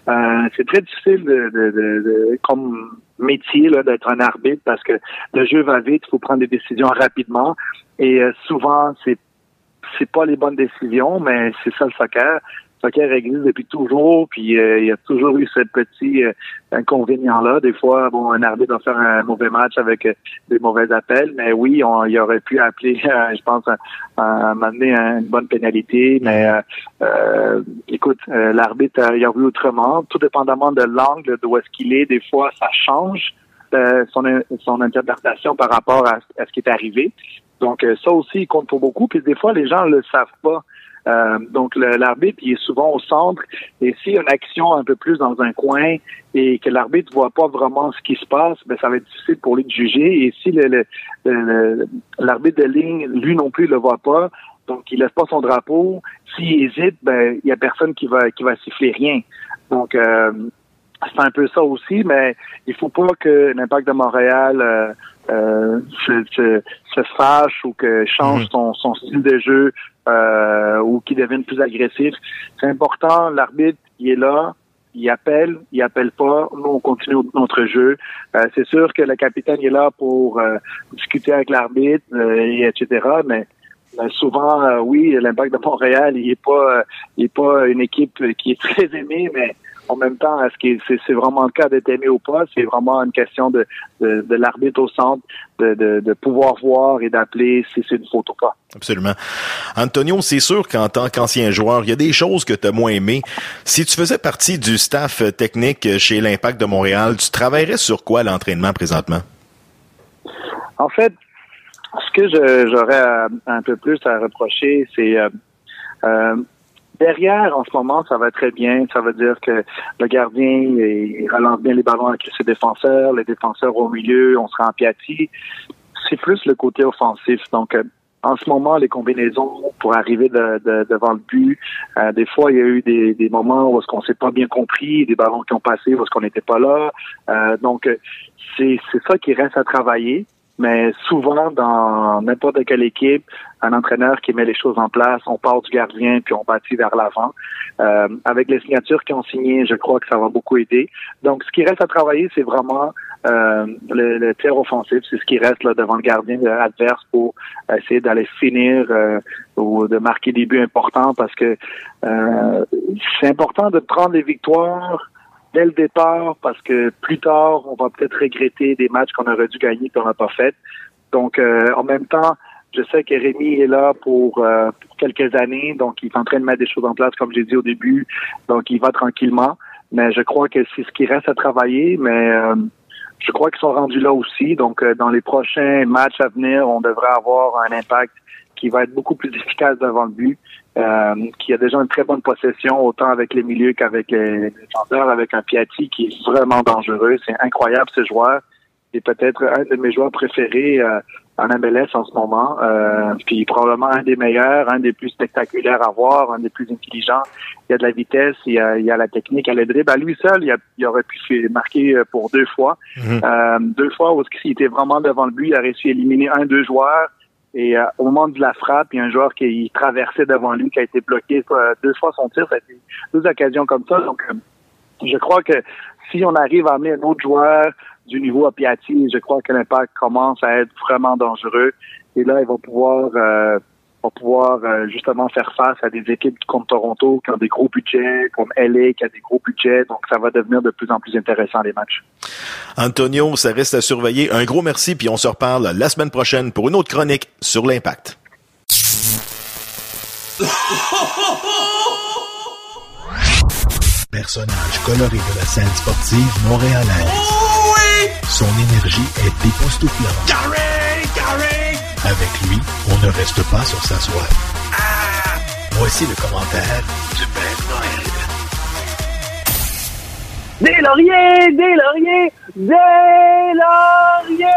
Euh, c'est très difficile comme métier d'être un arbitre parce que le jeu va vite, il faut prendre des décisions rapidement. Et souvent, c'est c'est pas les bonnes décisions, mais c'est ça le soccer. Soccer existe depuis toujours, puis euh, il y a toujours eu ce petit euh, inconvénient-là. Des fois, bon, un arbitre va faire un mauvais match avec euh, des mauvais appels, mais oui, on, il aurait pu appeler, euh, je pense, à, m'amener une bonne pénalité, mais écoute, l'arbitre, il a vu autrement, tout dépendamment de l'angle d'où est-ce qu'il est, des fois, ça change son, son interprétation par rapport à, à ce qui est arrivé. Donc ça aussi il compte pour beaucoup. Puis des fois les gens le savent pas. Euh, donc l'arbitre il est souvent au centre et s'il y a une action un peu plus dans un coin et que l'arbitre voit pas vraiment ce qui se passe, ben ça va être difficile pour lui de juger. Et si le- le- l'arbitre de ligne lui non plus le voit pas, donc il laisse pas son drapeau. S'il hésite, ben il y a personne qui va qui va siffler rien. Donc euh, c'est un peu ça aussi, mais il faut pas que l'impact de Montréal euh, euh, se, se, se fâche ou que change son, son style de jeu euh, ou qu'il devienne plus agressif. C'est important, l'arbitre, il est là, il appelle, il appelle pas, nous on continue notre jeu. Euh, c'est sûr que le capitaine est là pour euh, discuter avec l'arbitre, euh, et etc., mais souvent, oui, l'impact de Montréal, il est pas, il est pas une équipe qui est très aimée, mais en même temps, est-ce que c'est, vraiment le cas d'être aimé ou pas? C'est vraiment une question de, de, de l'arbitre au centre, de, de, de pouvoir voir et d'appeler si c'est une faute ou pas. Absolument. Antonio, c'est sûr qu'en tant qu'ancien joueur, il y a des choses que tu as moins aimées. Si tu faisais partie du staff technique chez l'Impact de Montréal, tu travaillerais sur quoi l'entraînement présentement? En fait, ce que j'aurais un peu plus à reprocher, c'est euh, euh, derrière, en ce moment, ça va très bien. Ça veut dire que le gardien relance bien les ballons avec ses défenseurs, les défenseurs au milieu, on sera en piatti. C'est plus le côté offensif. Donc, euh, en ce moment, les combinaisons pour arriver de- de- devant le but, euh, des fois, il y a eu des, moments où est-ce qu'on s'est pas bien compris, des ballons qui ont passé où qu'on n'était pas là. Euh, donc, c'est ça qui reste à travailler. Mais souvent, dans n'importe quelle équipe, un entraîneur qui met les choses en place, on part du gardien puis on bâtit vers l'avant. Euh, avec les signatures qui ont signé, je crois que ça va beaucoup aider. Donc, ce qui reste à travailler, c'est vraiment euh, le, le tir offensif. C'est ce qui reste là devant le gardien adverse pour essayer d'aller finir euh, ou de marquer des buts importants parce que euh, c'est important de prendre les victoires dès le départ parce que plus tard, on va peut-être regretter des matchs qu'on aurait dû gagner qu'on n'a pas fait. Donc, euh, en même temps, je sais que Rémi est là pour, euh, pour quelques années, donc il est en train de mettre des choses en place, comme j'ai dit au début. Donc, il va tranquillement. Mais je crois que c'est ce qui reste à travailler, mais euh, je crois qu'ils sont rendus là aussi. Donc, dans les prochains matchs à venir, on devrait avoir un impact qui va être beaucoup plus efficace devant le but, euh, qui a déjà une très bonne possession, autant avec les milieux qu'avec les défenseurs, avec un Piatti qui est vraiment dangereux. C'est incroyable ce joueur. C'est peut-être un de mes joueurs préférés euh, en MLS en ce moment. Euh, puis probablement un des meilleurs, un des plus spectaculaires à voir, un des plus intelligents. Il y a de la vitesse, il y a, il y a la technique, il y a le dribble. À lui seul, il, a, il aurait pu marquer euh, pour deux fois. Euh, deux fois où il était vraiment devant le but, il a réussi à éliminer un, deux joueurs. Et euh, au moment de la frappe, il y a un joueur qui traversait devant lui, qui a été bloqué euh, deux fois son tir. Ça a été deux occasions comme ça. Donc, euh, je crois que si on arrive à amener un autre joueur du niveau à Piatti, je crois que l'impact commence à être vraiment dangereux. Et là, il va pouvoir, euh, va pouvoir euh, justement faire face à des équipes comme Toronto qui ont des gros budgets, comme LA qui a des gros budgets. Donc, ça va devenir de plus en plus intéressant les matchs. Antonio, ça reste à surveiller. Un gros merci, puis on se reparle la semaine prochaine pour une autre chronique sur l'impact. Personnage coloré de la scène sportive montréalaise. oui! Son énergie est époustouflante. Carré! Avec lui, on ne reste pas sur sa soif. Voici le commentaire du Père Noël. Des lauriers, des lauriers, des lauriers!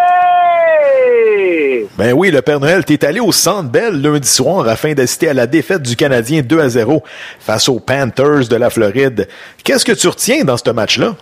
Ben oui, le Père Noël, t'es allé au Centre Bell lundi soir afin d'assister à la défaite du Canadien 2 à 0 face aux Panthers de la Floride. Qu'est-ce que tu retiens dans ce match-là?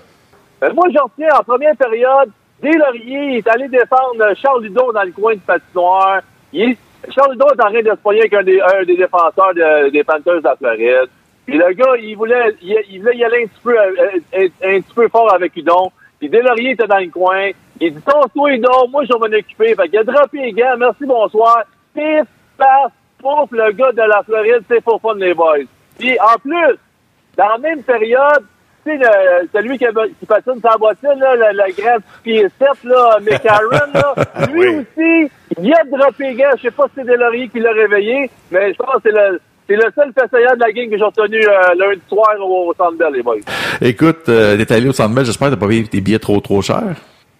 Euh, moi, j'en retiens en première période, il est allé défendre Charles Ludon dans le coin de patinoire. Charles Ludon est en train de se pogner avec un des, défenseurs de- des Panthers de la Floride. Puis le gars, il voulait, il, voulait y aller un petit peu, euh, petit peu fort avec Udon. Puis Deslauriers était dans le coin. Il dit, toi Udon, moi, je vais m'en occuper. Fait qu'il a droppé les gars, merci, bonsoir. Pif, paf, pouf, le gars de la Floride, c'est pour fun, les boys. Puis en plus, dans la même période, tu sais, celui qui, qui patine sa bottine, là, le, le grand pied 7, là, McCarron, là, lui aussi, il a droppé gars. Je sais pas si c'est Deslauriers qui l'a réveillé, mais je pense que c'est le, c'est le seul fessayant de la game que j'ai retenu euh, lundi soir au, au Centre Bell, les boys. Écoute, euh, t'es allé au Centre Bell, j'espère que t'as pas payé tes billets trop trop chers.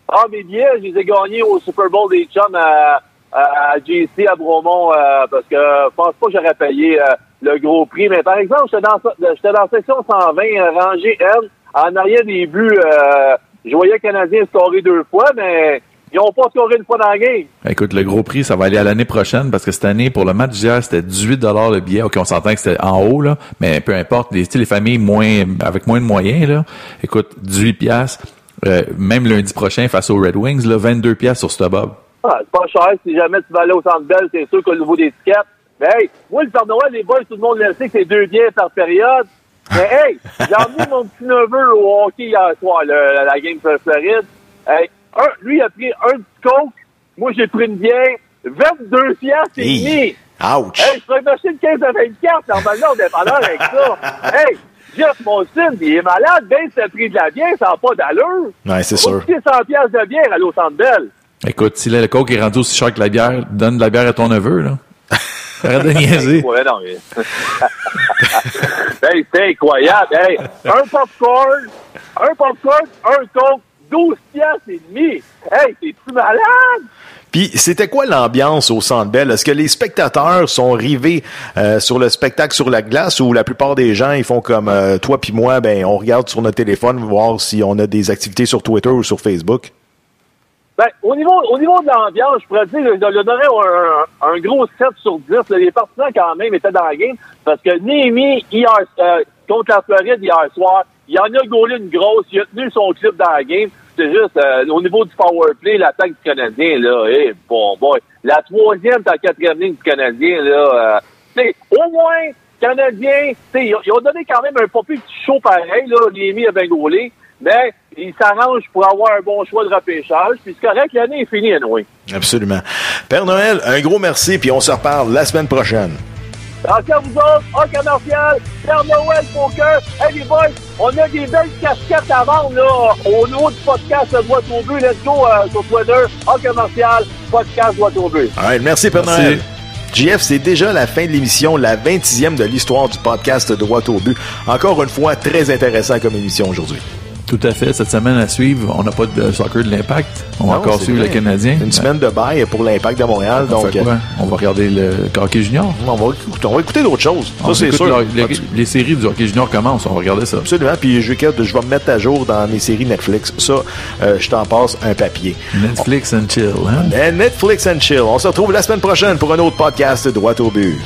Ah, mes billets, je les ai gagnés au Super Bowl des chums à, à, à JC à Bromont euh, parce que je pense pas que j'aurais payé euh, le gros prix. Mais par exemple, j'étais dans, j'étais dans section 120, euh, rangée N, en arrière des buts. Euh, je voyais le Canadien scorer deux fois, mais ils ont pas scoré une fois dans la game. Écoute, le gros prix, ça va aller à l'année prochaine parce que cette année, pour le match d'hier, c'était 18 le billet. OK, on s'entend que c'était en haut, là, mais peu importe. Les, les familles moins, avec moins de moyens, là, écoute, 18 piastres. Euh, même lundi prochain, face aux Red Wings, là, 22 piastres sur Stubhub. Ah, c'est pas cher. Si jamais tu vas aller au Centre Bell, c'est sûr qu'au niveau des tickets. Mais hey, moi, le Père Noël, les boys, tout le monde le sait que c'est deux billets par période. Mais hey, j'ai emmené mon petit neveu au hockey hier soir, le- la game sur Floride. Hey, un, lui, il a pris un petit coke. Moi, j'ai pris une bière. 22 piastres et demi. Ouch! Hey, je pourrais m'acheter une 15 à 24. Normalement, on est pas là avec ça. Hey, Jeff Monson, il est malade. Ben, c'est le prix de la bière, ça n'a pas d'allure. Ouais, c'est sûr. coûter 100 piastres de bière à l'eau. Écoute, si le coke est rendu aussi cher que la bière, donne de la bière à ton neveu, là. Arrête de niaiser. Ouais, non, mais... hey, c'est incroyable. Hey, un popcorn, un popcorn, un coke, 12 piastres et demi. Hey, t'es-tu malade? Puis, c'était quoi l'ambiance au Centre Bell? Est-ce que les spectateurs sont rivés euh, sur le spectacle sur la glace ou la plupart des gens, ils font comme euh, toi puis moi, ben on regarde sur notre téléphone voir si on a des activités sur Twitter ou sur Facebook? Ben, au niveau, au niveau de l'ambiance, je pourrais dire, je leur donnerais un, un, gros 7 sur 10. là. Les partisans, quand même, étaient dans la game parce que Némi, hier, euh, contre la Floride hier soir, il en a gaulé une grosse, il a tenu son clip dans la game. C'est juste, euh, au niveau du power play, l'attaque du Canadien, là, eh, bon boy. La troisième, la quatrième ligne du Canadien, là, euh, au moins, Canadien, ils ont donné quand même un pas plus petit show pareil, là, Némi a bien gaulé, mais ils s'arrangent pour avoir un bon choix de repêchage, puis c'est correct, l'année est finie, anyway. Absolument. Père Noël, un gros merci, puis on se reparle la semaine prochaine. Encore vous autres, en commercial, Père Noël Poker. Hey les boys, on a des belles casquettes à vendre là, au niveau du podcast Droit au but. Let's go euh, sur Twitter, en commercial, podcast Droit au but. All right, merci Père Merci. Noël. JF, c'est déjà la fin de l'émission, la 26e de l'histoire du podcast Droit au but. Encore une fois, très intéressant comme émission aujourd'hui. Tout à fait. Cette semaine à suivre, on n'a pas de soccer de l'impact. On va Non, encore suivre le Canadien. Une semaine de bail pour l'Impact de Montréal. On donc? On va regarder le hockey junior. on va écouter, on va écouter d'autres choses. Ça, c'est sûr. le- les, les séries du hockey junior commencent. On va regarder ça. Absolument. Puis je, vais- je vais me mettre à jour dans mes séries Netflix. Ça, euh, je t'en passe un papier. Netflix and chill. Hein? Netflix and chill. On se retrouve la semaine prochaine pour un autre podcast Droit au but.